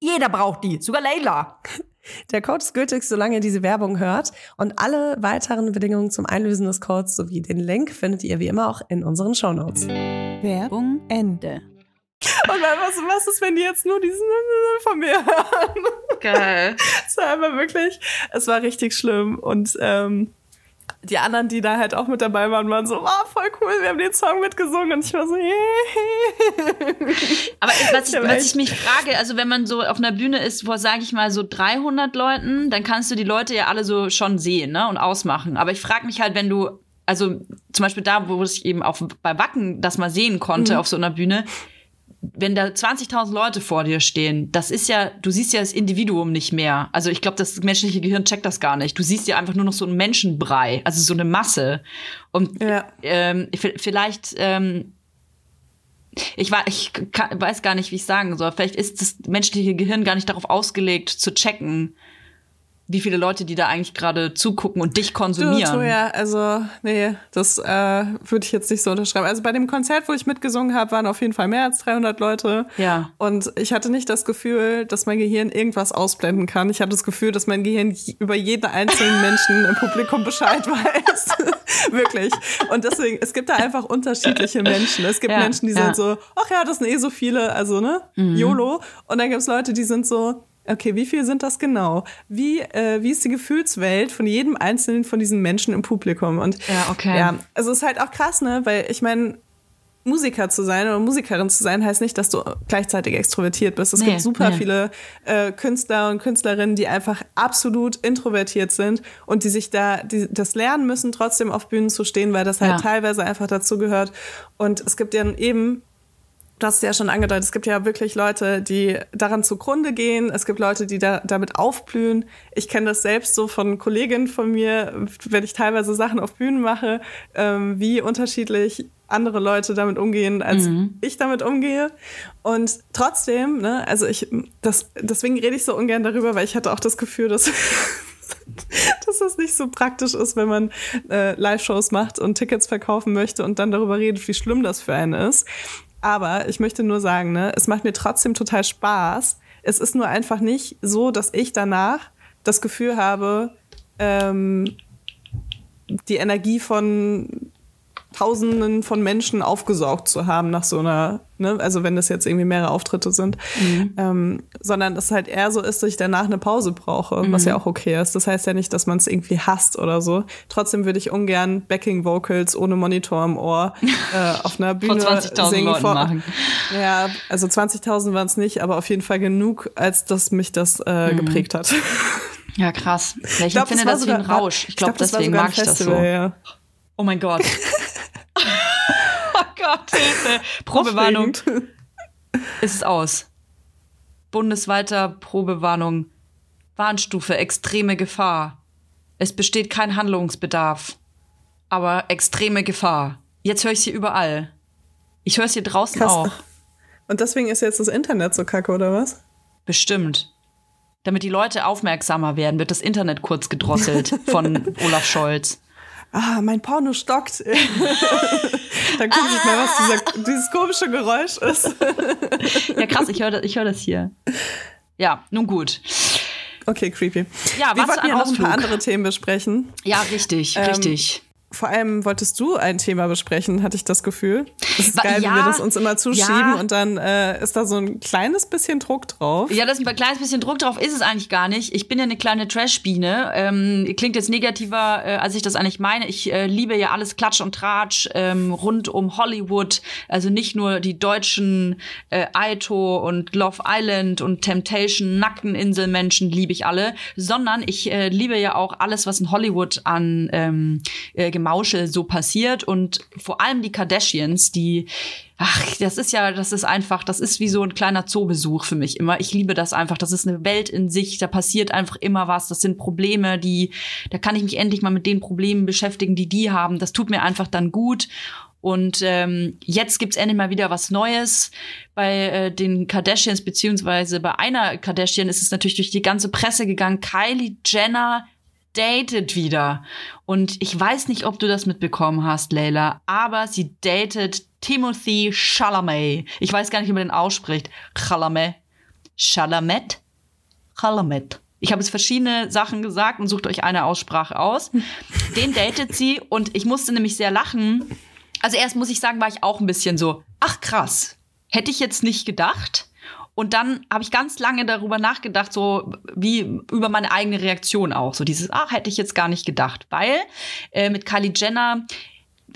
[SPEAKER 1] jeder braucht die, sogar Leila.
[SPEAKER 2] Der Code ist gültig, solange ihr diese Werbung hört. Und alle weiteren Bedingungen zum Einlösen des Codes sowie den Link findet ihr wie immer auch in unseren Shownotes. Und
[SPEAKER 3] Werbung Ende.
[SPEAKER 2] was, was ist, wenn die jetzt nur diesen (laughs) von mir hören?
[SPEAKER 1] Geil.
[SPEAKER 2] Es war einfach wirklich, es war richtig schlimm. Und ähm, die anderen, die da halt auch mit dabei waren, waren so, oh, voll cool, wir haben den Song mitgesungen. Und ich war so, yeah. (laughs)
[SPEAKER 1] Aber was ich, was ich mich frage, also wenn man so auf einer Bühne ist, vor, sage ich mal, so 300 Leuten, dann kannst du die Leute ja alle so schon sehen ne, und ausmachen. Aber ich frage mich halt, wenn du, also zum Beispiel da, wo ich eben auch bei Wacken das mal sehen konnte auf so einer Bühne, wenn da 20.000 Leute vor dir stehen, das ist ja, du siehst ja das Individuum nicht mehr. Also ich glaube, das menschliche Gehirn checkt das gar nicht. Du siehst ja einfach nur noch so einen Menschenbrei, also so eine Masse. Und
[SPEAKER 2] Ja.
[SPEAKER 1] ähm, vielleicht, ähm, ich, war, ich kann, weiß gar nicht, wie ich sagen soll. Vielleicht ist das menschliche Gehirn gar nicht darauf ausgelegt, zu checken, wie viele Leute, die da eigentlich gerade zugucken und dich
[SPEAKER 2] Du,
[SPEAKER 1] konsumieren.
[SPEAKER 2] Toja, also, nee, das äh, würde ich jetzt nicht so unterschreiben. Also bei dem Konzert, wo ich mitgesungen habe, waren auf jeden Fall mehr als 300 Leute.
[SPEAKER 1] Ja.
[SPEAKER 2] Und ich hatte nicht das Gefühl, dass mein Gehirn irgendwas ausblenden kann. Ich hatte das Gefühl, dass mein Gehirn über jeden einzelnen Menschen im Publikum Bescheid (laughs) weiß. (laughs) Wirklich. Und deswegen, es gibt da einfach unterschiedliche Menschen. Es gibt
[SPEAKER 1] Ja,
[SPEAKER 2] Menschen, die
[SPEAKER 1] ja.
[SPEAKER 2] sind so, ach ja, das sind eh so viele, also ne, YOLO. Und dann gibt es Leute, die sind so, Okay, wie viel sind das genau? Wie, äh, wie ist die Gefühlswelt von jedem einzelnen von diesen Menschen im Publikum? Und
[SPEAKER 1] Ja, okay.
[SPEAKER 2] Ja, also es ist halt auch krass, ne? Weil ich meine, Musiker zu sein oder Musikerin zu sein, heißt nicht, dass du gleichzeitig extrovertiert bist. Es
[SPEAKER 1] Nee,
[SPEAKER 2] gibt super
[SPEAKER 1] nee.
[SPEAKER 2] viele äh, Künstler und Künstlerinnen, die einfach absolut introvertiert sind und die sich da die, das lernen müssen, trotzdem auf Bühnen zu stehen, weil das halt
[SPEAKER 1] Ja.
[SPEAKER 2] teilweise einfach dazu gehört. Und es gibt ja eben du hast es ja schon angedeutet, es gibt ja wirklich Leute, die daran zugrunde gehen. Es gibt Leute, die da, damit aufblühen. Ich kenne das selbst so von Kolleginnen von mir, wenn ich teilweise Sachen auf Bühnen mache, ähm, wie unterschiedlich andere Leute damit umgehen, als ich damit umgehe. Und trotzdem, ne, also ich, das, deswegen rede ich so ungern darüber, weil ich hatte auch das Gefühl, dass (laughs) dass das nicht so praktisch ist, wenn man äh, Live-Shows macht und Tickets verkaufen möchte und dann darüber redet, wie schlimm das für einen ist. Aber ich möchte nur sagen, ne, es macht mir trotzdem total Spaß. Es ist nur einfach nicht so, dass ich danach das Gefühl habe, ähm, die Energie von Tausenden von Menschen aufgesaugt zu haben nach so einer, ne, also wenn das jetzt irgendwie mehrere Auftritte sind, ähm, sondern es halt eher so ist, dass ich danach eine Pause brauche, was ja auch okay ist. Das heißt ja nicht, dass man es irgendwie hasst oder so. Trotzdem würde ich ungern Backing Vocals ohne Monitor im Ohr (laughs) äh, auf einer Bühne
[SPEAKER 1] 20.000
[SPEAKER 2] singen.
[SPEAKER 1] Leuten
[SPEAKER 2] vor-
[SPEAKER 1] machen.
[SPEAKER 2] Ja, also 20.000 waren es nicht, aber auf jeden Fall genug, als dass mich das äh, geprägt hat.
[SPEAKER 1] Ja, krass. Ja, ich,
[SPEAKER 2] glaub,
[SPEAKER 1] empfinde
[SPEAKER 2] war
[SPEAKER 1] das wie ein Rausch. Ich glaube,
[SPEAKER 2] das war
[SPEAKER 1] deswegen mag ich das so.
[SPEAKER 2] Ja.
[SPEAKER 1] Oh mein Gott. (laughs) oh Gott, Hilfe. Probewarnung. Es ist aus. Bundesweiter Probewarnung. Warnstufe, extreme Gefahr. Es besteht kein Handlungsbedarf. Aber extreme Gefahr. Jetzt höre ich sie überall. Ich höre es hier draußen
[SPEAKER 2] Krass.
[SPEAKER 1] auch.
[SPEAKER 2] Und deswegen ist jetzt das Internet so kacke, oder was?
[SPEAKER 1] Bestimmt. Damit die Leute aufmerksamer werden, wird das Internet kurz gedrosselt von (laughs) Olaf Scholz.
[SPEAKER 2] Ah, mein Porno stockt. (laughs) Dann gucke ich mal, was dieser, dieses komische Geräusch ist. (laughs)
[SPEAKER 1] Ja, krass, ich höre das, ich hör das hier. Ja, nun gut.
[SPEAKER 2] Okay, creepy.
[SPEAKER 1] Ja,
[SPEAKER 2] Wir wollten ja noch ein paar andere Themen besprechen.
[SPEAKER 1] Ja, richtig,
[SPEAKER 2] Ähm,
[SPEAKER 1] richtig.
[SPEAKER 2] Vor allem wolltest du ein Thema besprechen, hatte ich das Gefühl. Das ist geil,
[SPEAKER 1] ja,
[SPEAKER 2] wie wir das uns immer zuschieben
[SPEAKER 1] ja.
[SPEAKER 2] und dann äh, ist da so ein kleines bisschen Druck drauf.
[SPEAKER 1] Ja, das ist ein kleines bisschen Druck drauf ist es eigentlich gar nicht. Ich bin ja eine kleine Trashbiene. Ähm, klingt jetzt negativer, äh, als ich das eigentlich meine. Ich äh, liebe ja alles Klatsch und Tratsch ähm, rund um Hollywood. Also nicht nur die deutschen äh, Aito und Love Island und Temptation, nackten Inselmenschen liebe ich alle, sondern ich äh, liebe ja auch alles, was in Hollywood an ähm, äh, Gemauschel so passiert und vor allem die Kardashians, die Ach, das ist ja, das ist einfach, das ist wie so ein kleiner Zoobesuch für mich immer. Ich liebe das einfach. Das ist eine Welt in sich. Da passiert einfach immer was. Das sind Probleme, die, da kann ich mich endlich mal mit den Problemen beschäftigen, die die haben. Das tut mir einfach dann gut. Und ähm, jetzt gibt's endlich mal wieder was Neues bei äh, den Kardashians, beziehungsweise bei einer Kardashian ist es natürlich durch die ganze Presse gegangen. Kylie Jenner datet wieder. Und ich weiß nicht, ob du das mitbekommen hast, Leila, aber sie datet Timothy Chalamet. Ich weiß gar nicht, wie man den ausspricht. Chalamet. Chalamet? Chalamet. Ich habe jetzt verschiedene Sachen gesagt und sucht euch eine Aussprache aus. (laughs) Den datet sie und ich musste nämlich sehr lachen. Also erst muss ich sagen, war ich auch ein bisschen so, ach krass, hätte ich jetzt nicht gedacht. Und dann habe ich ganz lange darüber nachgedacht, so wie über meine eigene Reaktion auch. So dieses, ach, hätte ich jetzt gar nicht gedacht. Weil äh, mit Kylie Jenner,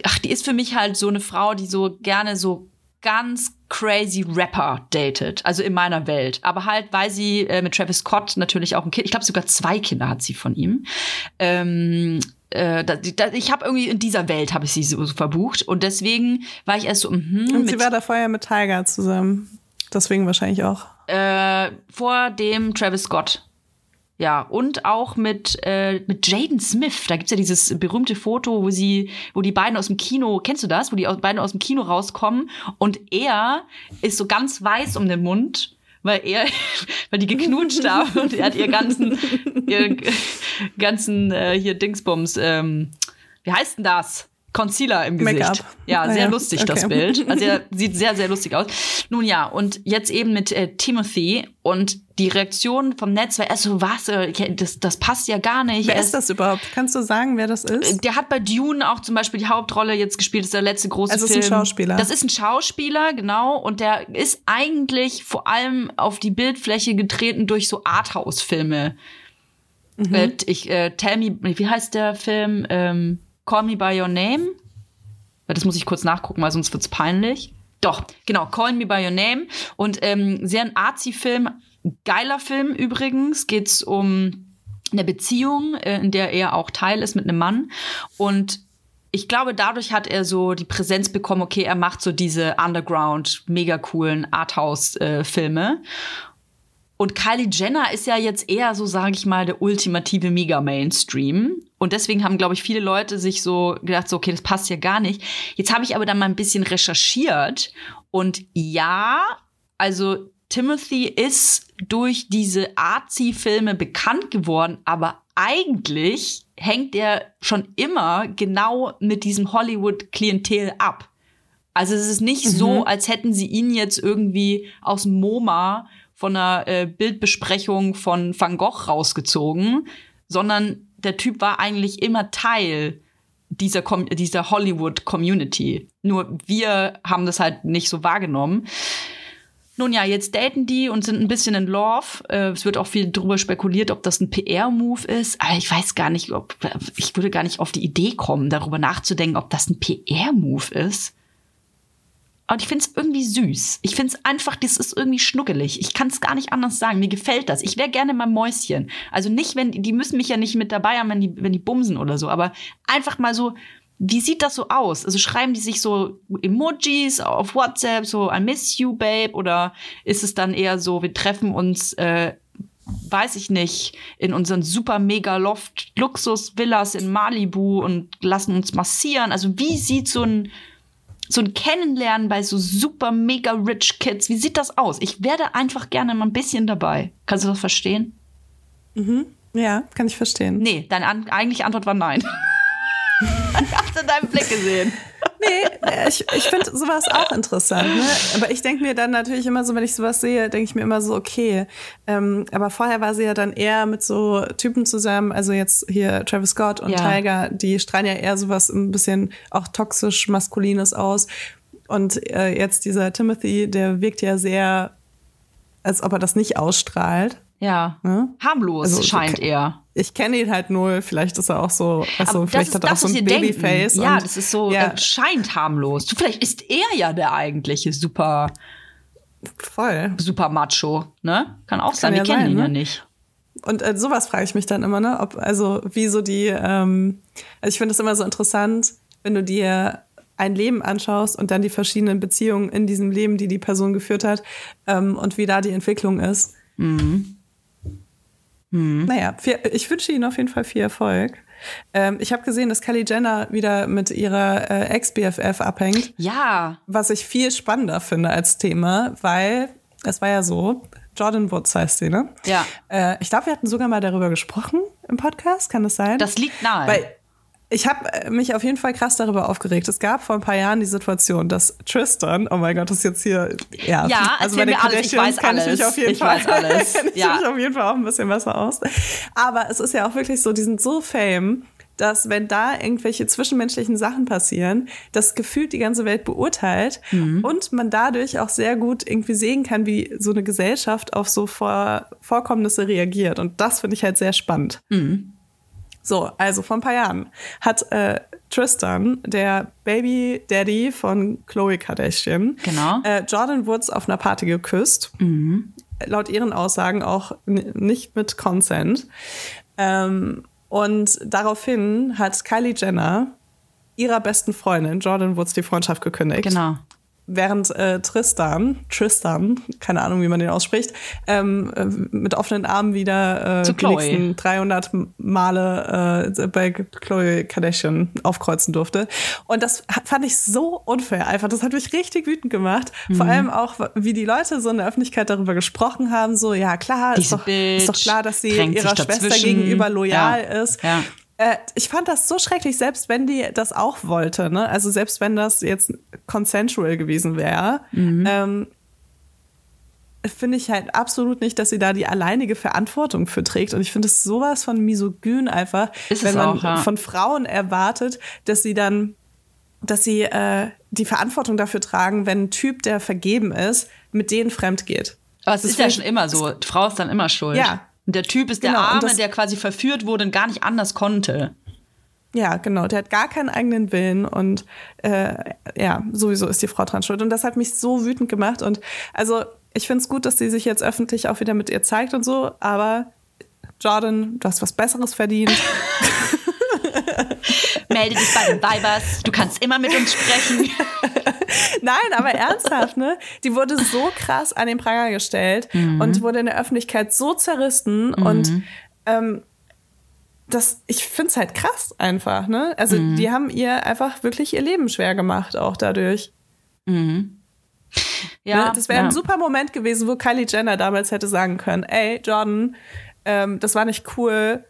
[SPEAKER 1] ach, die ist für mich halt so eine Frau, die so gerne so ganz crazy Rapper datet, also in meiner Welt. Aber halt, weil sie äh, mit Travis Scott natürlich auch ein Kind, ich glaube sogar zwei Kinder hat sie von ihm. Ähm, äh, da, da, ich habe irgendwie in dieser Welt habe ich sie so, so verbucht und deswegen war ich erst so, mhm,
[SPEAKER 2] Und sie war da vorher mit Tiger zusammen. Deswegen wahrscheinlich auch.
[SPEAKER 1] äh, vor dem Travis Scott. Ja, und auch mit, äh, mit Jaden Smith. Da gibt's ja dieses berühmte Foto, wo sie, wo die beiden aus dem Kino, kennst du das? Wo die beiden aus dem Kino rauskommen und er ist so ganz weiß um den Mund, weil er, (laughs) weil die geknutscht haben und er hat ihr ganzen, (laughs) ihr ganzen äh, hier Dingsbums, ähm, wie heißt denn das? Concealer im Gesicht. Ja,
[SPEAKER 2] Ah,
[SPEAKER 1] sehr
[SPEAKER 2] ja.
[SPEAKER 1] lustig das
[SPEAKER 2] Okay.
[SPEAKER 1] Bild. (laughs) Also er sieht sehr, sehr lustig aus. Nun ja, und jetzt eben mit äh, Timothy und die Reaktion vom Netz war erst so, was, äh, das, das passt ja gar nicht.
[SPEAKER 2] Wer
[SPEAKER 1] Er
[SPEAKER 2] ist das überhaupt? Kannst du sagen, wer das ist?
[SPEAKER 1] der hat bei Dune auch zum Beispiel die Hauptrolle jetzt gespielt, das ist der letzte große
[SPEAKER 2] Also
[SPEAKER 1] Film.
[SPEAKER 2] ist ein Schauspieler.
[SPEAKER 1] Das ist ein Schauspieler, genau. Und der ist eigentlich vor allem auf die Bildfläche getreten durch so Arthouse-Filme.
[SPEAKER 2] Mhm.
[SPEAKER 1] Äh, ich, äh, Tell Me, wie heißt der Film? Ähm, Call Me By Your Name? Das muss ich kurz nachgucken, weil sonst wird's peinlich. Doch, genau, Call Me By Your Name. Und ähm, sehr ein Arzi-Film, geiler Film übrigens. Geht's um eine Beziehung, äh, in der er auch Teil ist mit einem Mann. Und ich glaube, dadurch hat er so die Präsenz bekommen, okay, er macht so diese Underground, mega coolen Arthouse-Filme. Und Kylie Jenner ist ja jetzt eher so, sage ich mal, der ultimative Mega-Mainstream. Und deswegen haben, glaube ich, viele Leute sich so gedacht, so, okay, das passt ja gar nicht. Jetzt habe ich aber dann mal ein bisschen recherchiert. Und ja, also Timothy ist durch diese Arzi-Filme bekannt geworden, aber eigentlich hängt er schon immer genau mit diesem Hollywood-Klientel ab. Also es ist nicht so, als hätten sie ihn jetzt irgendwie aus dem MoMA von einer äh, Bildbesprechung von Van Gogh rausgezogen, sondern der Typ war eigentlich immer Teil dieser, Com dieser Hollywood-Community. Nur wir haben das halt nicht so wahrgenommen. Nun ja, jetzt daten die und sind ein bisschen in Love. Äh, es wird auch viel drüber spekuliert, ob das ein PR-Move ist. Aber ich weiß gar nicht, ob ich würde gar nicht auf die Idee kommen, darüber nachzudenken, ob das ein PR-Move ist. Und ich finde es irgendwie süß. Ich finde es einfach, das ist irgendwie schnuckelig. Ich kann es gar nicht anders sagen. Mir gefällt das. Ich wäre gerne mal Mäuschen. Also nicht, wenn die müssen mich ja nicht mit dabei haben, wenn die, wenn die bumsen oder so. Aber einfach mal so, wie sieht das so aus? Also schreiben die sich so Emojis auf WhatsApp, so I miss you, babe? Oder ist es dann eher so, wir treffen uns, äh, weiß ich nicht, in unseren super mega Loft Luxus-Villas in Malibu und lassen uns massieren? Also wie sieht so ein so ein Kennenlernen bei so super mega rich Kids, wie sieht das aus? Ich wäre einfach gerne mal ein bisschen dabei. Kannst du das verstehen?
[SPEAKER 2] Ja, kann ich verstehen.
[SPEAKER 1] Nee, deine an eigentliche Antwort war nein. (laughs) ich hab's in deinem Blick gesehen.
[SPEAKER 2] Nee, äh, ich, ich finde sowas auch interessant. Ne? Aber ich denke mir dann natürlich immer so, wenn ich sowas sehe, denke ich mir immer so, okay. Ähm, aber vorher war sie ja dann eher mit so Typen zusammen, also jetzt hier Travis Scott und
[SPEAKER 1] Ja.
[SPEAKER 2] Tiger, die strahlen ja eher sowas ein bisschen auch toxisch maskulines aus. Und äh, jetzt dieser Timothy, der wirkt ja sehr, als ob er das nicht ausstrahlt.
[SPEAKER 1] Ja.
[SPEAKER 2] Ne?
[SPEAKER 1] Harmlos
[SPEAKER 2] Also,
[SPEAKER 1] scheint er.
[SPEAKER 2] Ich kenne ihn halt null, vielleicht ist er auch so, also
[SPEAKER 1] Aber
[SPEAKER 2] vielleicht
[SPEAKER 1] das
[SPEAKER 2] hat
[SPEAKER 1] ist
[SPEAKER 2] er auch so ein. Babyface.
[SPEAKER 1] Ja,
[SPEAKER 2] und-
[SPEAKER 1] das ist so,
[SPEAKER 2] ja,
[SPEAKER 1] äh, scheint harmlos. Vielleicht ist er ja der eigentliche super,
[SPEAKER 2] voll.
[SPEAKER 1] super Macho, ne? Kann auch sein,
[SPEAKER 2] ja
[SPEAKER 1] wir kennen
[SPEAKER 2] sein,
[SPEAKER 1] ihn
[SPEAKER 2] ne?
[SPEAKER 1] ja nicht.
[SPEAKER 2] Und äh, sowas frage ich mich dann immer, ne? Ob, also wie so die, ähm, also ich finde es immer so interessant, wenn du dir ein Leben anschaust und dann die verschiedenen Beziehungen in diesem Leben, die die Person geführt hat ähm, und wie da die Entwicklung ist.
[SPEAKER 1] Mhm.
[SPEAKER 2] Naja, viel, ich wünsche Ihnen auf jeden Fall viel Erfolg. Ähm, ich habe gesehen, dass Kylie Jenner wieder mit ihrer äh, Ex-BFF abhängt.
[SPEAKER 1] Ja,
[SPEAKER 2] was ich viel spannender finde als Thema, weil es war ja so, Jordan Woods heißt sie, ne?
[SPEAKER 1] Ja.
[SPEAKER 2] Äh, ich glaube, wir hatten sogar mal darüber gesprochen im Podcast, kann das sein?
[SPEAKER 1] das liegt nahe.
[SPEAKER 2] weil ich habe mich auf jeden Fall krass darüber aufgeregt. Es gab vor ein paar Jahren die Situation, dass Tristan, oh mein Gott, das ist jetzt hier, ja,
[SPEAKER 1] Ja,
[SPEAKER 2] also bei den
[SPEAKER 1] ich
[SPEAKER 2] Kardashians
[SPEAKER 1] weiß
[SPEAKER 2] kann ich
[SPEAKER 1] alles.
[SPEAKER 2] mich auf jeden
[SPEAKER 1] Ich
[SPEAKER 2] Fall,
[SPEAKER 1] weiß alles, (laughs)
[SPEAKER 2] kenn ich
[SPEAKER 1] ja.
[SPEAKER 2] mich auf jeden Fall auch ein bisschen besser aus. Aber es ist ja auch wirklich so, die sind so fame, dass wenn da irgendwelche zwischenmenschlichen Sachen passieren, das gefühlt die ganze Welt beurteilt
[SPEAKER 1] Mhm.
[SPEAKER 2] und man dadurch auch sehr gut irgendwie sehen kann, wie so eine Gesellschaft auf so Vor Vorkommnisse reagiert. Und das finde ich halt sehr spannend.
[SPEAKER 1] Mhm.
[SPEAKER 2] So, also vor ein paar Jahren hat äh, Tristan, der Baby Daddy von Khloe Kardashian,
[SPEAKER 1] Genau.
[SPEAKER 2] äh, Jordan Woods auf einer Party geküsst. Laut ihren Aussagen auch nicht mit Consent. Ähm, und daraufhin hat Kylie Jenner ihrer besten Freundin Jordan Woods die Freundschaft gekündigt.
[SPEAKER 1] genau.
[SPEAKER 2] Während äh, Tristan, Tristan, keine Ahnung, wie man den ausspricht, ähm, äh, mit offenen Armen wieder äh,
[SPEAKER 1] Zu
[SPEAKER 2] die nächsten 300 Male äh, bei Chloe Kardashian aufkreuzen durfte. Und das fand ich so unfair einfach. Das hat mich richtig wütend gemacht.
[SPEAKER 1] Mhm.
[SPEAKER 2] Vor allem auch, wie die Leute so in der Öffentlichkeit darüber gesprochen haben. So, ja klar, ist doch, ist doch klar, dass sie ihrer Schwester gegenüber loyal
[SPEAKER 1] Ja.
[SPEAKER 2] ist.
[SPEAKER 1] Ja.
[SPEAKER 2] Äh, ich fand das so schrecklich, selbst wenn die das auch wollte, ne? Also selbst wenn das jetzt consensual gewesen wäre,
[SPEAKER 1] Mhm.
[SPEAKER 2] ähm, finde ich halt absolut nicht, dass sie da die alleinige Verantwortung für trägt. Und ich finde es sowas von misogyn einfach,
[SPEAKER 1] Ist
[SPEAKER 2] wenn man
[SPEAKER 1] auch, ja.
[SPEAKER 2] von Frauen erwartet, dass sie dann, dass sie äh, die Verantwortung dafür tragen, wenn ein Typ, der vergeben ist, mit denen fremd geht.
[SPEAKER 1] Aber es ist ja schon immer so. Die Frau ist dann immer schuld.
[SPEAKER 2] Ja.
[SPEAKER 1] Und der Typ ist
[SPEAKER 2] Genau,
[SPEAKER 1] der Arme, der quasi verführt wurde und gar nicht anders konnte.
[SPEAKER 2] Ja, genau. Der hat gar keinen eigenen Willen und äh, ja, sowieso ist die Frau dran schuld. Und das hat mich so wütend gemacht. Und also ich finde es gut, dass sie sich jetzt öffentlich auch wieder mit ihr zeigt und so, aber Jordan, du hast was Besseres verdient. (laughs)
[SPEAKER 1] Melde dich bei den Vibers. Du kannst immer mit uns sprechen. (laughs)
[SPEAKER 2] Nein, aber ernsthaft, ne? Die wurde so krass an den Pranger gestellt und wurde in der Öffentlichkeit so zerrissen und ähm, das, ich finde es halt krass einfach, ne? Also die haben ihr einfach wirklich ihr Leben schwer gemacht, auch dadurch.
[SPEAKER 1] Ja,
[SPEAKER 2] Ne? Das wäre
[SPEAKER 1] ja.
[SPEAKER 2] ein super Moment gewesen, wo Kylie Jenner damals hätte sagen können, ey, Jordan, ähm, das war nicht cool,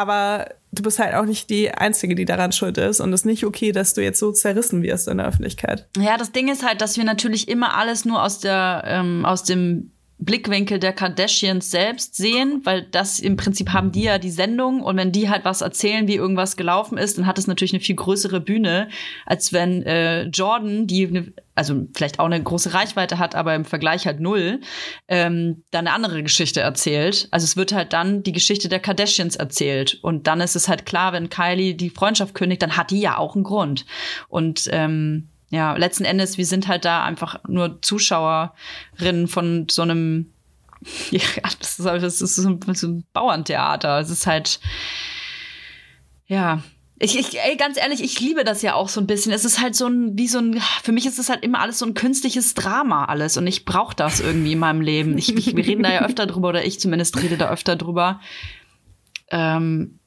[SPEAKER 2] aber du bist halt auch nicht die Einzige, die daran schuld ist und es ist nicht okay, dass du jetzt so zerrissen wirst in der Öffentlichkeit.
[SPEAKER 1] Ja, das Ding ist halt, dass wir natürlich immer alles nur aus der ähm, aus dem Blickwinkel der Kardashians selbst sehen, weil das im Prinzip haben die ja die Sendung und wenn die halt was erzählen, wie irgendwas gelaufen ist, dann hat es natürlich eine viel größere Bühne, als wenn äh, Jordan, die ne, also vielleicht auch eine große Reichweite hat, aber im Vergleich halt null, ähm, dann eine andere Geschichte erzählt. Also es wird halt dann die Geschichte der Kardashians erzählt und dann ist es halt klar, wenn Kylie die Freundschaft kündigt, dann hat die ja auch einen Grund und ähm, ja, letzten Endes, wir sind halt da einfach nur Zuschauerinnen von so einem, (laughs) ja, das ist, das ist so, ein, so ein Bauerntheater. Es ist halt, ja. Ich, ich, ey, ganz ehrlich, ich liebe das ja auch so ein bisschen. Es ist halt so ein, wie so ein, für mich ist es halt immer alles so ein künstliches Drama alles und ich brauche das irgendwie in meinem Leben. Ich, ich, wir reden da ja öfter drüber oder ich zumindest rede da öfter drüber. Ähm,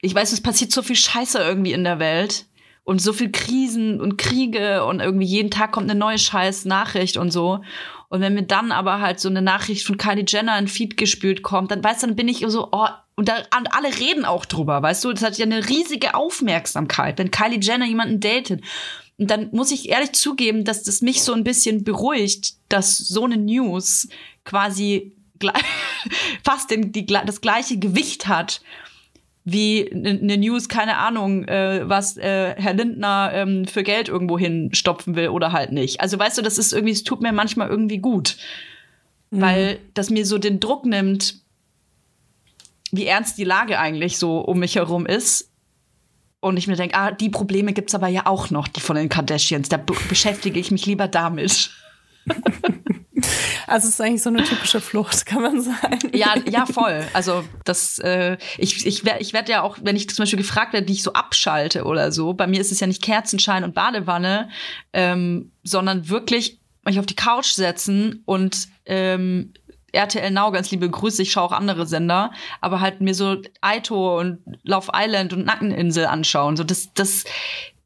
[SPEAKER 1] ich weiß, es passiert so viel Scheiße irgendwie in der Welt und so viel Krisen und Kriege und irgendwie jeden Tag kommt eine neue scheiß Nachricht und so. Und wenn mir dann aber halt so eine Nachricht von Kylie Jenner in Feed gespült kommt, dann weißt du, dann bin ich so, oh, und, da, und alle reden auch drüber, weißt du? Das hat ja eine riesige Aufmerksamkeit, wenn Kylie Jenner jemanden datet. Und dann muss ich ehrlich zugeben, dass das mich so ein bisschen beruhigt, dass so eine News quasi (laughs) fast den, die, das gleiche Gewicht hat wie eine News, keine Ahnung, äh, was äh, Herr Lindner ähm, für Geld irgendwo hinstopfen will oder halt nicht. Also weißt du, das ist irgendwie, es tut mir manchmal irgendwie gut, mhm. weil das mir so den Druck nimmt, wie ernst die Lage eigentlich so um mich herum ist. Und ich mir denke, ah, die Probleme gibt's aber ja auch noch, die von den Kardashians. Da beschäftige ich mich lieber damit. (laughs)
[SPEAKER 2] Also es ist eigentlich so eine typische Flucht, kann man sagen.
[SPEAKER 1] Ja, ja, voll. Also das, äh, ich, ich werde ich werd ja auch, wenn ich zum Beispiel gefragt werde, wie ich so abschalte oder so, bei mir ist es ja nicht Kerzenschein und Badewanne, ähm, sondern wirklich mich auf die Couch setzen und ähm, RTL Now, ganz liebe Grüße, ich schaue auch andere Sender, aber halt mir so Aito und Love Island und Nackeninsel anschauen. So, das, das,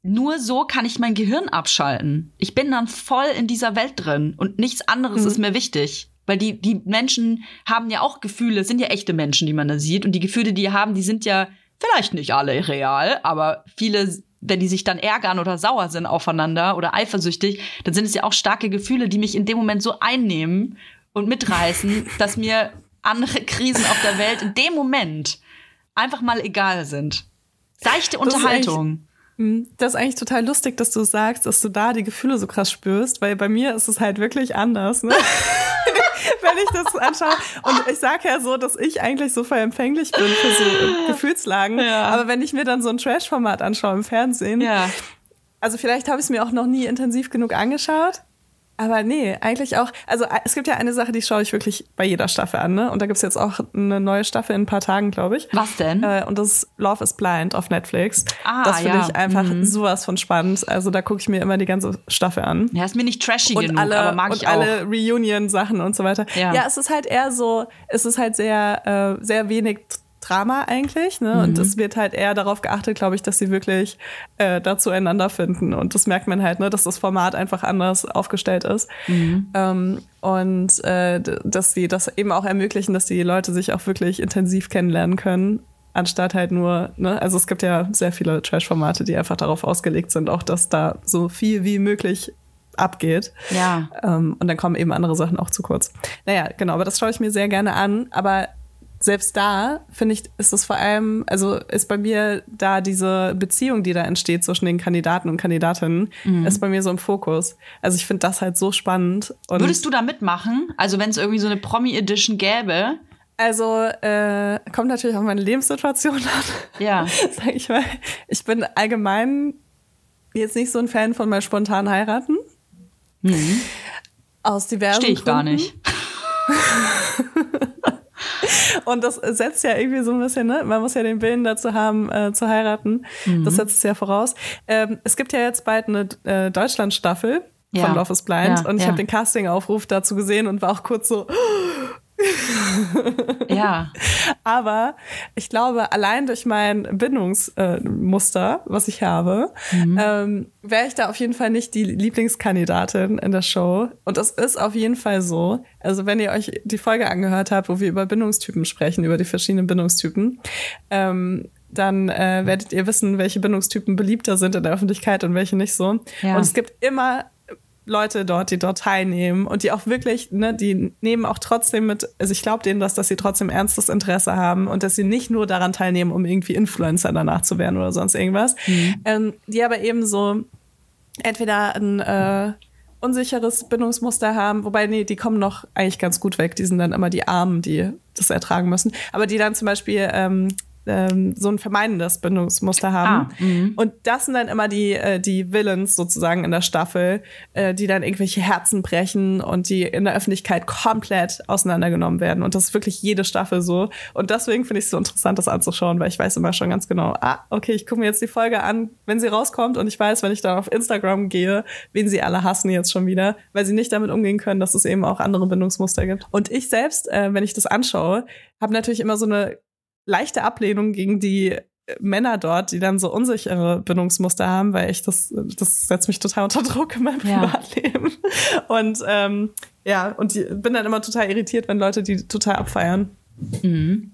[SPEAKER 1] nur so kann ich mein Gehirn abschalten. Ich bin dann voll in dieser Welt drin und nichts anderes mhm. ist mir wichtig. Weil die, die Menschen haben ja auch Gefühle, sind ja echte Menschen, die man da sieht. Und die Gefühle, die die haben, die sind ja vielleicht nicht alle real, aber viele, wenn die sich dann ärgern oder sauer sind aufeinander oder eifersüchtig, dann sind es ja auch starke Gefühle, die mich in dem Moment so einnehmen und mitreißen, (laughs) dass mir andere Krisen auf der Welt in dem Moment einfach mal egal sind. Seichte Unterhaltung.
[SPEAKER 2] Hm, das ist eigentlich total lustig, dass du sagst, dass du da die Gefühle so krass spürst, weil bei mir ist es halt wirklich anders, ne? (laughs) wenn ich das anschaue. Und ich sage ja so, dass ich eigentlich so voll empfänglich bin für so Gefühlslagen. Ja. Aber wenn ich mir dann so ein Trash-Format anschaue im Fernsehen, ja. also vielleicht habe ich es mir auch noch nie intensiv genug angeschaut. Aber nee, eigentlich auch. Also äh, es gibt ja eine Sache, die schaue ich wirklich bei jeder Staffel an, ne? Und da gibt's jetzt auch eine neue Staffel in ein paar Tagen, glaube ich.
[SPEAKER 1] Was denn?
[SPEAKER 2] Äh, und das ist Love is Blind auf Netflix. Ah, das finde ja. ich einfach mhm. sowas von spannend. Also da gucke ich mir immer die ganze Staffel an.
[SPEAKER 1] Ja, ist mir nicht trashy und genug,
[SPEAKER 2] alle,
[SPEAKER 1] aber mag
[SPEAKER 2] und
[SPEAKER 1] ich auch.
[SPEAKER 2] alle Reunion-Sachen und so weiter. Ja. ja, es ist halt eher so, es ist halt sehr, äh, sehr wenig Drama eigentlich. Ne? Mhm. Und es wird halt eher darauf geachtet, glaube ich, dass sie wirklich äh, da zueinander finden. Und das merkt man halt, ne, dass das Format einfach anders aufgestellt ist. Mhm. Ähm, und äh, dass sie das eben auch ermöglichen, dass die Leute sich auch wirklich intensiv kennenlernen können. Anstatt halt nur, ne, also es gibt ja sehr viele Trash-Formate, die einfach darauf ausgelegt sind, auch dass da so viel wie möglich abgeht.
[SPEAKER 1] Ja.
[SPEAKER 2] Ähm, und dann kommen eben andere Sachen auch zu kurz. Naja, genau, aber das schaue ich mir sehr gerne an. Aber selbst da, finde ich, ist es vor allem, also ist bei mir da diese Beziehung, die da entsteht zwischen den Kandidaten und Kandidatinnen, mhm. ist bei mir so im Fokus. Also ich finde das halt so spannend.
[SPEAKER 1] Und Würdest du da mitmachen? Also wenn es irgendwie so eine Promi-Edition gäbe?
[SPEAKER 2] Also äh, kommt natürlich auf meine Lebenssituation an.
[SPEAKER 1] Ja. (laughs)
[SPEAKER 2] Sag ich mal. Ich bin allgemein jetzt nicht so ein Fan von mal spontan heiraten. Mhm. Aus diversen
[SPEAKER 1] Stehe ich
[SPEAKER 2] Gründen.
[SPEAKER 1] gar nicht. (laughs) (laughs)
[SPEAKER 2] Und das setzt ja irgendwie so ein bisschen, ne? Man muss ja den Willen dazu haben, äh, zu heiraten. Mhm. Das setzt es ja voraus. Ähm, es gibt ja jetzt bald eine äh, Deutschland-Staffel ja. von Love is Blind. Ja, und ich ja. habe den Casting-Aufruf dazu gesehen und war auch kurz so, (laughs)
[SPEAKER 1] ja.
[SPEAKER 2] Aber ich glaube, allein durch mein Bindungsmuster, äh, was ich habe, mhm. ähm, wäre ich da auf jeden Fall nicht die Lieblingskandidatin in der Show. Und das ist auf jeden Fall so. Also wenn ihr euch die Folge angehört habt, wo wir über Bindungstypen sprechen, über die verschiedenen Bindungstypen, ähm, dann äh, werdet ihr wissen, welche Bindungstypen beliebter sind in der Öffentlichkeit und welche nicht so. Ja. Und es gibt immer Leute dort, die dort teilnehmen und die auch wirklich, ne, die nehmen auch trotzdem mit, also ich glaube denen das, dass sie trotzdem ernstes Interesse haben und dass sie nicht nur daran teilnehmen, um irgendwie Influencer danach zu werden oder sonst irgendwas, mhm. ähm, die aber eben so entweder ein äh, unsicheres Bindungsmuster haben, wobei, nee, die kommen noch eigentlich ganz gut weg. Die sind dann immer die Armen, die das ertragen müssen. Aber die dann zum Beispiel ähm, ähm, so ein vermeidendes Bindungsmuster haben. Ah, mhm. und das sind dann immer die, äh, die Villains sozusagen in der Staffel, äh, die dann irgendwelche Herzen brechen und die in der Öffentlichkeit komplett auseinandergenommen werden. Und das ist wirklich jede Staffel so. Und deswegen finde ich es so interessant, das anzuschauen, weil ich weiß immer schon ganz genau, ah, okay, ich gucke mir jetzt die Folge an, wenn sie rauskommt und ich weiß, wenn ich dann auf Instagram gehe, wen sie alle hassen jetzt schon wieder, weil sie nicht damit umgehen können, dass es eben auch andere Bindungsmuster gibt. Und ich selbst, äh, wenn ich das anschaue, habe natürlich immer so eine leichte Ablehnung gegen die Männer dort, die dann so unsichere Bindungsmuster haben, weil ich das, das setzt mich total unter Druck in meinem ja. Privatleben. (laughs) Und ähm, ja, und die, bin dann immer total irritiert, wenn Leute die total abfeiern.
[SPEAKER 1] Mhm.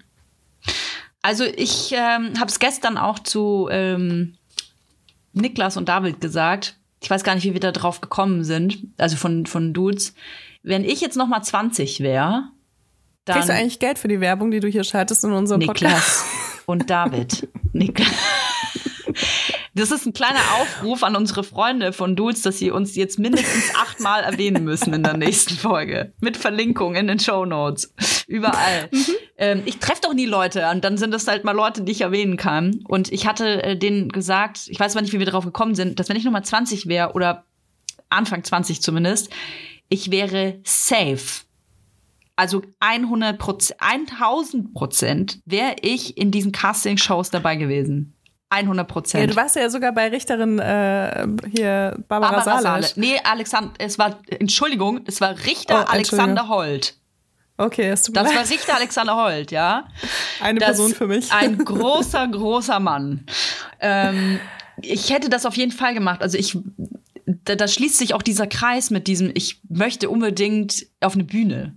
[SPEAKER 1] Also ich ähm, habe es gestern auch zu ähm, Niklas und David gesagt, ich weiß gar nicht, wie wir da drauf gekommen sind, also von, von Dudes. Wenn ich jetzt noch mal 20 wäre, dann
[SPEAKER 2] Kriegst du eigentlich Geld für die Werbung, die du hier schaltest in unserem Podcast?
[SPEAKER 1] Niklas und David. (laughs) Niklas. Das ist ein kleiner Aufruf an unsere Freunde von Dudes, dass sie uns jetzt mindestens achtmal erwähnen müssen in der nächsten Folge. Mit Verlinkung in den Show Notes. Überall. (laughs) Ähm, ich treffe doch nie Leute und dann sind das halt mal Leute, die ich erwähnen kann. Und ich hatte äh, denen gesagt, ich weiß aber nicht, wie wir darauf gekommen sind, dass wenn ich Nummer 20 wäre oder Anfang 20 zumindest, ich wäre safe. Also 100 Prozent, 1000 Prozent wäre ich in diesen Casting-Shows dabei gewesen. 100
[SPEAKER 2] Ja,
[SPEAKER 1] Prozent.
[SPEAKER 2] du warst ja sogar bei Richterin äh, hier Barbara,
[SPEAKER 1] Barbara
[SPEAKER 2] Salisch.
[SPEAKER 1] Sale. Nee, Alexander, es war, Entschuldigung, es war Richter
[SPEAKER 2] Oh,
[SPEAKER 1] Alexander Holt.
[SPEAKER 2] Okay, es tut mir
[SPEAKER 1] Das war. Richter Alexander Holt, ja.
[SPEAKER 2] Eine
[SPEAKER 1] Das
[SPEAKER 2] Person für mich.
[SPEAKER 1] Ein (laughs) großer, großer Mann. Ähm, ich hätte das auf jeden Fall gemacht. Also ich, da, da schließt sich auch dieser Kreis mit diesem, ich möchte unbedingt auf eine Bühne.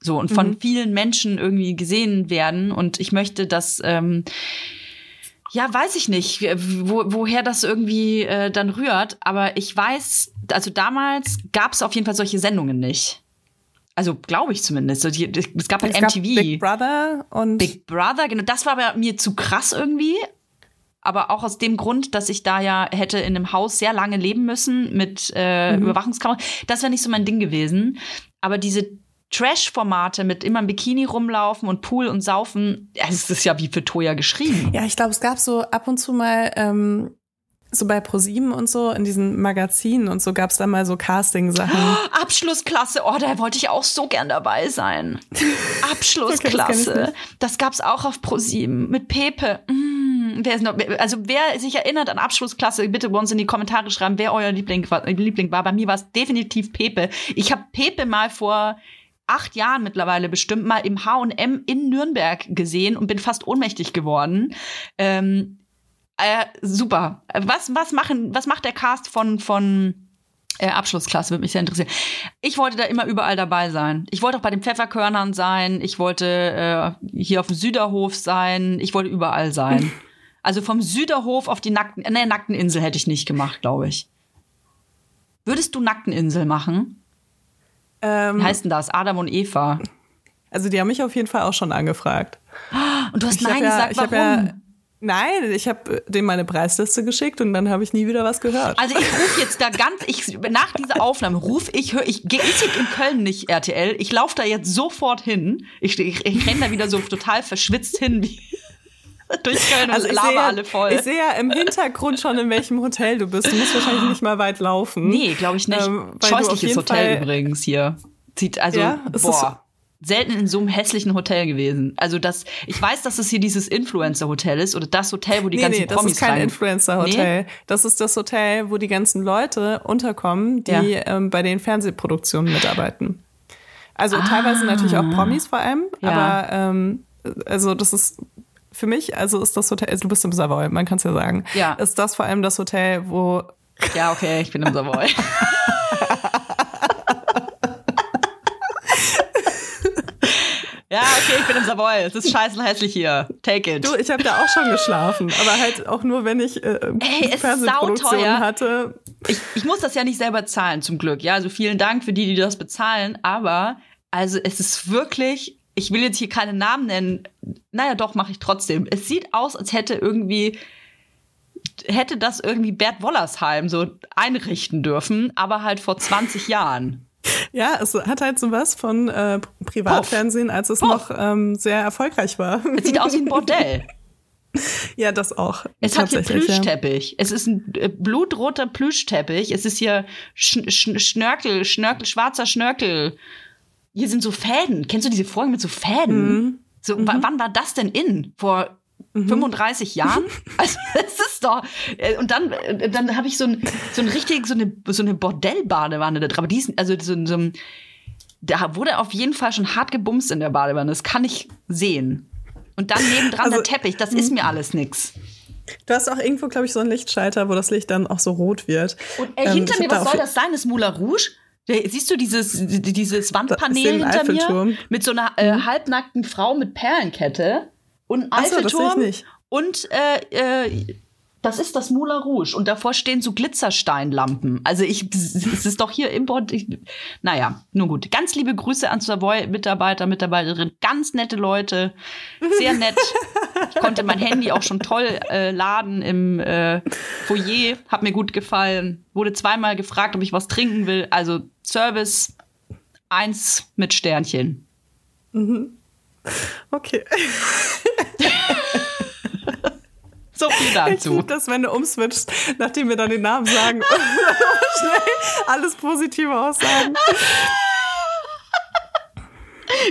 [SPEAKER 1] So, und von vielen Menschen irgendwie gesehen werden. Und ich möchte, dass, ähm, ja, weiß ich nicht, wo, woher das irgendwie äh, dann rührt. Aber ich weiß, also damals gab es auf jeden Fall solche Sendungen nicht. Also glaube ich zumindest. So, die, es gab halt
[SPEAKER 2] es gab
[SPEAKER 1] MTV.
[SPEAKER 2] Big Brother und
[SPEAKER 1] Big Brother, genau. Das war aber mir zu krass irgendwie. Aber auch aus dem Grund, dass ich da ja hätte in einem Haus sehr lange leben müssen mit äh, Überwachungskamera. Das wäre nicht so mein Ding gewesen. Aber diese Trash-Formate mit immer im Bikini rumlaufen und Pool und Saufen, das ist ja wie für Toya geschrieben.
[SPEAKER 2] Ja, ich glaube, es gab so ab und zu mal ähm, so bei ProSieben und so in diesen Magazinen und so gab es da mal so Casting-Sachen. (gasps)
[SPEAKER 1] Abschlussklasse, oh, da wollte ich auch so gern dabei sein.
[SPEAKER 2] Okay, das (laughs)
[SPEAKER 1] Abschlussklasse.
[SPEAKER 2] ich
[SPEAKER 1] das, gab's auch auf ProSieben mit Pepe. Mm, wer ist noch, also wer sich erinnert an Abschlussklasse, bitte bei uns in die Kommentare schreiben, wer euer Liebling, war- Liebling war. Bei mir war es definitiv Pepe. Ich habe Pepe mal vor acht Jahren mittlerweile bestimmt mal im H&M in Nürnberg gesehen und bin fast ohnmächtig geworden. Ähm, äh, super. Was, was machen, was macht der Cast von, von äh, Abschlussklasse? Würde mich sehr interessieren. Ich wollte da immer überall dabei sein. Ich wollte auch bei den Pfefferkörnern sein. Ich wollte äh, hier auf dem Süderhof sein. Ich wollte überall sein. (laughs) Also vom Süderhof auf die nackten, äh, nee, Nackten hätte ich nicht gemacht, glaube ich. Würdest du Nackteninsel machen?
[SPEAKER 2] Ähm,
[SPEAKER 1] Wie heißt denn das? Adam und Eva.
[SPEAKER 2] also die haben mich auf jeden Fall auch schon angefragt.
[SPEAKER 1] Und du hast
[SPEAKER 2] Ich
[SPEAKER 1] Nein
[SPEAKER 2] ja,
[SPEAKER 1] gesagt,
[SPEAKER 2] ich
[SPEAKER 1] warum?
[SPEAKER 2] ja, nein, ich habe dem meine Preisliste geschickt und dann habe ich nie wieder was gehört.
[SPEAKER 1] Also ich rufe jetzt da ganz, ich, nach dieser Aufnahme rufe ich, hör, ich gehe in Köln nicht RTL, ich laufe da jetzt sofort hin. Ich, ich, ich renne da wieder so total verschwitzt hin, wie (laughs) durch Köln und
[SPEAKER 2] Also ich
[SPEAKER 1] laber
[SPEAKER 2] sehe,
[SPEAKER 1] alle voll.
[SPEAKER 2] ich sehe ja im Hintergrund schon, in welchem Hotel du bist. Du musst wahrscheinlich nicht mal weit laufen.
[SPEAKER 1] nee, glaube ich nicht.
[SPEAKER 2] Ähm,
[SPEAKER 1] Scheußliches Hotel
[SPEAKER 2] Fall-
[SPEAKER 1] übrigens hier. Sieht also,
[SPEAKER 2] Ja,
[SPEAKER 1] boah. Selten in so einem hässlichen Hotel gewesen. Also das, ich weiß, dass es hier dieses Influencer-Hotel ist oder das Hotel, wo die
[SPEAKER 2] Nee,
[SPEAKER 1] ganzen
[SPEAKER 2] nee, das
[SPEAKER 1] Promis
[SPEAKER 2] ist kein. Influencer-Hotel. Das ist das Hotel, wo die ganzen Leute unterkommen, die
[SPEAKER 1] Ja.
[SPEAKER 2] ähm, bei den Fernsehproduktionen mitarbeiten. Also teilweise natürlich auch Promis vor allem,
[SPEAKER 1] Ah. Ja.
[SPEAKER 2] aber ähm, also das ist für mich, also ist das Hotel, also du bist im Savoy, man kann es ja sagen,
[SPEAKER 1] Ja.
[SPEAKER 2] ist das vor allem das Hotel, wo
[SPEAKER 1] Ja, okay, ich bin im Savoy. (laughs) ja, okay, ich bin im Savoy. Es ist scheiße hässlich hier. Take it.
[SPEAKER 2] du, ich habe da auch schon geschlafen, aber halt auch nur, wenn ich äh,
[SPEAKER 1] Ey, sauteuer.
[SPEAKER 2] hatte.
[SPEAKER 1] Ich, ich muss das ja nicht selber zahlen, zum Glück. Ja, also vielen Dank für die, die das bezahlen. Aber, also es ist wirklich, ich will jetzt hier keine Namen nennen. Naja, doch, mache ich trotzdem. Es sieht aus, als hätte irgendwie, hätte das irgendwie Bert Wollersheim so einrichten dürfen, aber halt vor 20 Jahren.
[SPEAKER 2] Ja, es hat halt so was von äh, Privatfernsehen, als es
[SPEAKER 1] Puff.
[SPEAKER 2] noch ähm, sehr erfolgreich war.
[SPEAKER 1] Es sieht aus wie ein (laughs) Bordell.
[SPEAKER 2] Ja, das auch.
[SPEAKER 1] Es hat hier
[SPEAKER 2] Tatsächlich, ja.
[SPEAKER 1] Plüschteppich. Es ist ein äh, blutroter Plüschteppich. Es ist hier Sch Sch Schnörkel, Schnörkel, schwarzer Schnörkel. Hier sind so Fäden. Kennst du diese Folgen mit so Fäden?
[SPEAKER 2] Mhm.
[SPEAKER 1] So, wa- Wann war das denn in? Vor 35 Jahren? (laughs) Also, das ist doch. äh, Und dann, äh, dann habe ich so ein, so ein richtig, so eine, so eine Bordellbadewanne da drin. Aber die ist, also so, so ein, da wurde auf jeden Fall schon hart gebumst in der Badewanne. Das kann ich sehen. Und dann nebendran
[SPEAKER 2] Also,
[SPEAKER 1] der Teppich. Das ist mir alles nix.
[SPEAKER 2] Du hast auch irgendwo, glaube ich, so einen Lichtschalter, wo das Licht dann auch so rot wird.
[SPEAKER 1] Und ey,
[SPEAKER 2] Ähm,
[SPEAKER 1] hinter
[SPEAKER 2] ich
[SPEAKER 1] mir, was soll das sein? Das Moulin Rouge? Siehst du dieses, dieses Wandpanel hinter mir?
[SPEAKER 2] Eiffelturm.
[SPEAKER 1] Mit so einer äh, halbnackten Frau mit Perlenkette und
[SPEAKER 2] so,
[SPEAKER 1] Eiffelturm
[SPEAKER 2] nicht.
[SPEAKER 1] und äh, äh, Das ist das Moulin Rouge und davor stehen so Glitzersteinlampen. Also ich, es ist doch hier Import. Ich, naja, nun gut. Ganz liebe Grüße an Savoy-Mitarbeiter, Mitarbeiterinnen, ganz nette Leute, sehr nett. Ich konnte mein Handy auch schon toll äh, laden im äh, Foyer, hat mir gut gefallen. Wurde zweimal gefragt, ob ich was trinken will. Also Service eins mit Sternchen.
[SPEAKER 2] Mhm. Okay. (laughs)
[SPEAKER 1] So viel dazu.
[SPEAKER 2] Ich liebe das, wenn du umswitchst, nachdem wir dann den Namen sagen. (laughs) schnell alles Positive aussagen.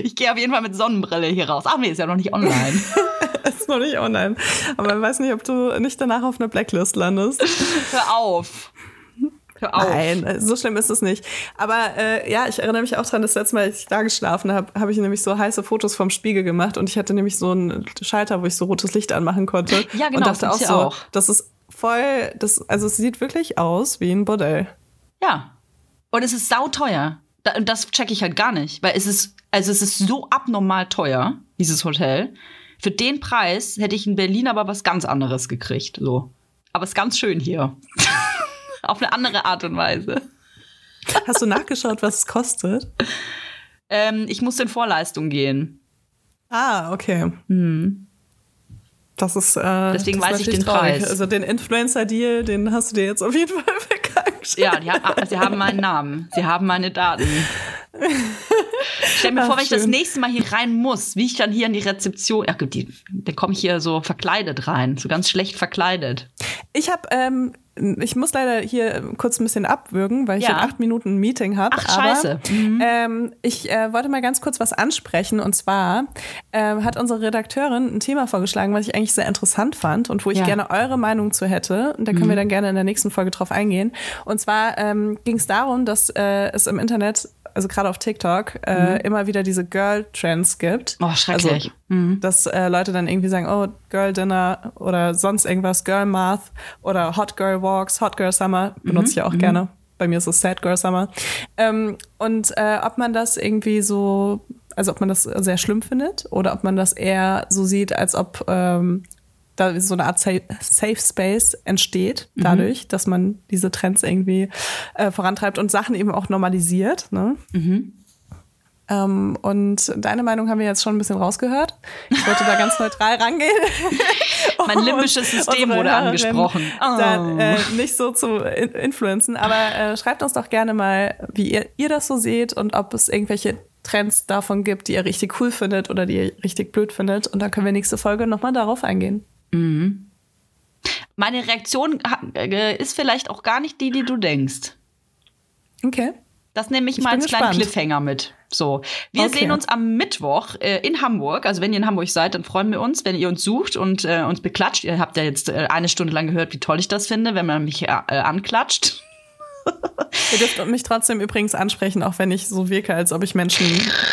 [SPEAKER 1] Ich gehe auf jeden Fall mit Sonnenbrille hier raus. Ach nee, ist ja noch nicht online. (laughs)
[SPEAKER 2] ist noch nicht online. Aber man weiß nicht, ob du nicht danach auf einer Blacklist landest.
[SPEAKER 1] Hör auf.
[SPEAKER 2] Hör auf. Nein, so schlimm ist es nicht. Aber äh, ja, ich erinnere mich auch daran, das letzte Mal, als ich da geschlafen habe, habe ich nämlich so heiße Fotos vom Spiegel gemacht und ich hatte nämlich so einen Schalter, wo ich so rotes Licht anmachen konnte.
[SPEAKER 1] Ja, genau.
[SPEAKER 2] Und dachte
[SPEAKER 1] auch
[SPEAKER 2] so,
[SPEAKER 1] auch.
[SPEAKER 2] das ist voll, das, also es sieht wirklich aus wie ein Bordell.
[SPEAKER 1] Ja. Und es ist sauteuer. Und das checke ich halt gar nicht, weil es ist, also es ist so abnormal teuer, dieses Hotel. Für den Preis hätte ich in Berlin aber was ganz anderes gekriegt, so. Aber es ist ganz schön hier. (laughs) Auf eine andere Art und Weise.
[SPEAKER 2] Hast du nachgeschaut, was es kostet?
[SPEAKER 1] Ähm, ich muss in Vorleistung gehen.
[SPEAKER 2] Ah, okay.
[SPEAKER 1] Hm.
[SPEAKER 2] Das ist äh,
[SPEAKER 1] deswegen
[SPEAKER 2] das
[SPEAKER 1] weiß ich den
[SPEAKER 2] traurig.
[SPEAKER 1] Preis.
[SPEAKER 2] Also den Influencer-Deal, den hast du dir jetzt auf jeden Fall (laughs) verkackt.
[SPEAKER 1] Ja, haben, sie haben meinen Namen, sie haben meine Daten. Stell mir
[SPEAKER 2] Ach,
[SPEAKER 1] vor, wenn ich das nächste Mal hier rein muss, wie ich dann hier in die Rezeption. Ja, gut, die, dann komme ich hier so verkleidet rein, so ganz schlecht verkleidet.
[SPEAKER 2] Ich habe, ähm, ich muss leider hier kurz ein bisschen abwürgen, weil ich
[SPEAKER 1] Ja.
[SPEAKER 2] in acht Minuten ein Meeting habe.
[SPEAKER 1] Ach, scheiße. Mhm.
[SPEAKER 2] Ähm, ich äh, wollte mal ganz kurz was ansprechen und zwar ähm, hat unsere Redakteurin ein Thema vorgeschlagen, was ich eigentlich sehr interessant fand und wo ich
[SPEAKER 1] Ja. Mhm.
[SPEAKER 2] gerne eure Meinung zu hätte. Und da können wir dann gerne in der nächsten Folge drauf eingehen. Und zwar ähm, ging es darum, dass äh, es im Internet also gerade auf TikTok, äh, immer wieder diese Girl-Trends gibt.
[SPEAKER 1] Mhm. Oh, schrecklich.
[SPEAKER 2] Also, dass äh, Leute dann irgendwie sagen, oh, Girl Dinner oder sonst irgendwas, Girl Math oder Hot Girl Walks, Hot Girl Summer, benutze ich ja auch gerne. Bei mir ist es Sad Girl Summer. Ähm, und äh, ob man das irgendwie so, also ob man das sehr schlimm findet oder ob man das eher so sieht, als ob ähm, da so eine Art Safe, Space entsteht, dadurch, dass man diese Trends irgendwie äh, vorantreibt und Sachen eben auch normalisiert. Ne? Ähm, und deine Meinung haben wir jetzt schon ein bisschen rausgehört. Ich wollte da ganz (laughs) neutral rangehen. (laughs)
[SPEAKER 1] Mein limbisches System wurde angesprochen. Oh.
[SPEAKER 2] Dann, äh, nicht so zu in influenzen. Aber äh, schreibt uns doch gerne mal, wie ihr, ihr das so seht und ob es irgendwelche Trends davon gibt, die ihr richtig cool findet oder die ihr richtig blöd findet. Und dann können wir nächste Folge nochmal darauf eingehen.
[SPEAKER 1] Meine Reaktion äh, ist vielleicht auch gar nicht die, die du denkst.
[SPEAKER 2] Okay.
[SPEAKER 1] Das nehme ich,
[SPEAKER 2] Ich
[SPEAKER 1] mal als kleinen
[SPEAKER 2] gespannt.
[SPEAKER 1] Cliffhanger mit. So, wir
[SPEAKER 2] Okay.
[SPEAKER 1] sehen uns am Mittwoch äh, in Hamburg. Also wenn ihr in Hamburg seid, dann freuen wir uns, wenn ihr uns sucht und äh, uns beklatscht. Ihr habt ja jetzt äh, eine Stunde lang gehört, wie toll ich das finde, wenn man mich äh, äh, anklatscht. (laughs)
[SPEAKER 2] Ihr dürft mich trotzdem übrigens ansprechen, auch wenn ich so wirke, als ob ich Menschen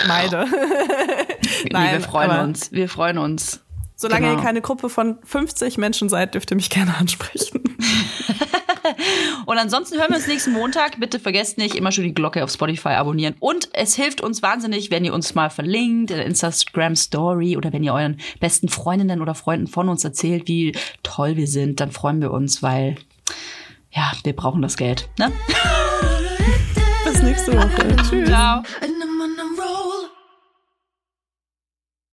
[SPEAKER 2] meide. (laughs)
[SPEAKER 1] nee, wir freuen uns. Wir freuen uns.
[SPEAKER 2] Solange
[SPEAKER 1] Genau.
[SPEAKER 2] ihr keine Gruppe von 50 Menschen seid, dürft ihr mich gerne (laughs) ansprechen. (laughs)
[SPEAKER 1] Und ansonsten hören wir uns nächsten Montag. Bitte vergesst nicht, immer schon die Glocke auf Spotify abonnieren. Und es hilft uns wahnsinnig, wenn ihr uns mal verlinkt in der Instagram Story oder wenn ihr euren besten Freundinnen oder Freunden von uns erzählt, wie toll wir sind. Dann freuen wir uns, weil ja, wir brauchen das Geld. Ne?
[SPEAKER 2] Bis nächste Woche. (laughs) Tschüss.
[SPEAKER 1] Ciao.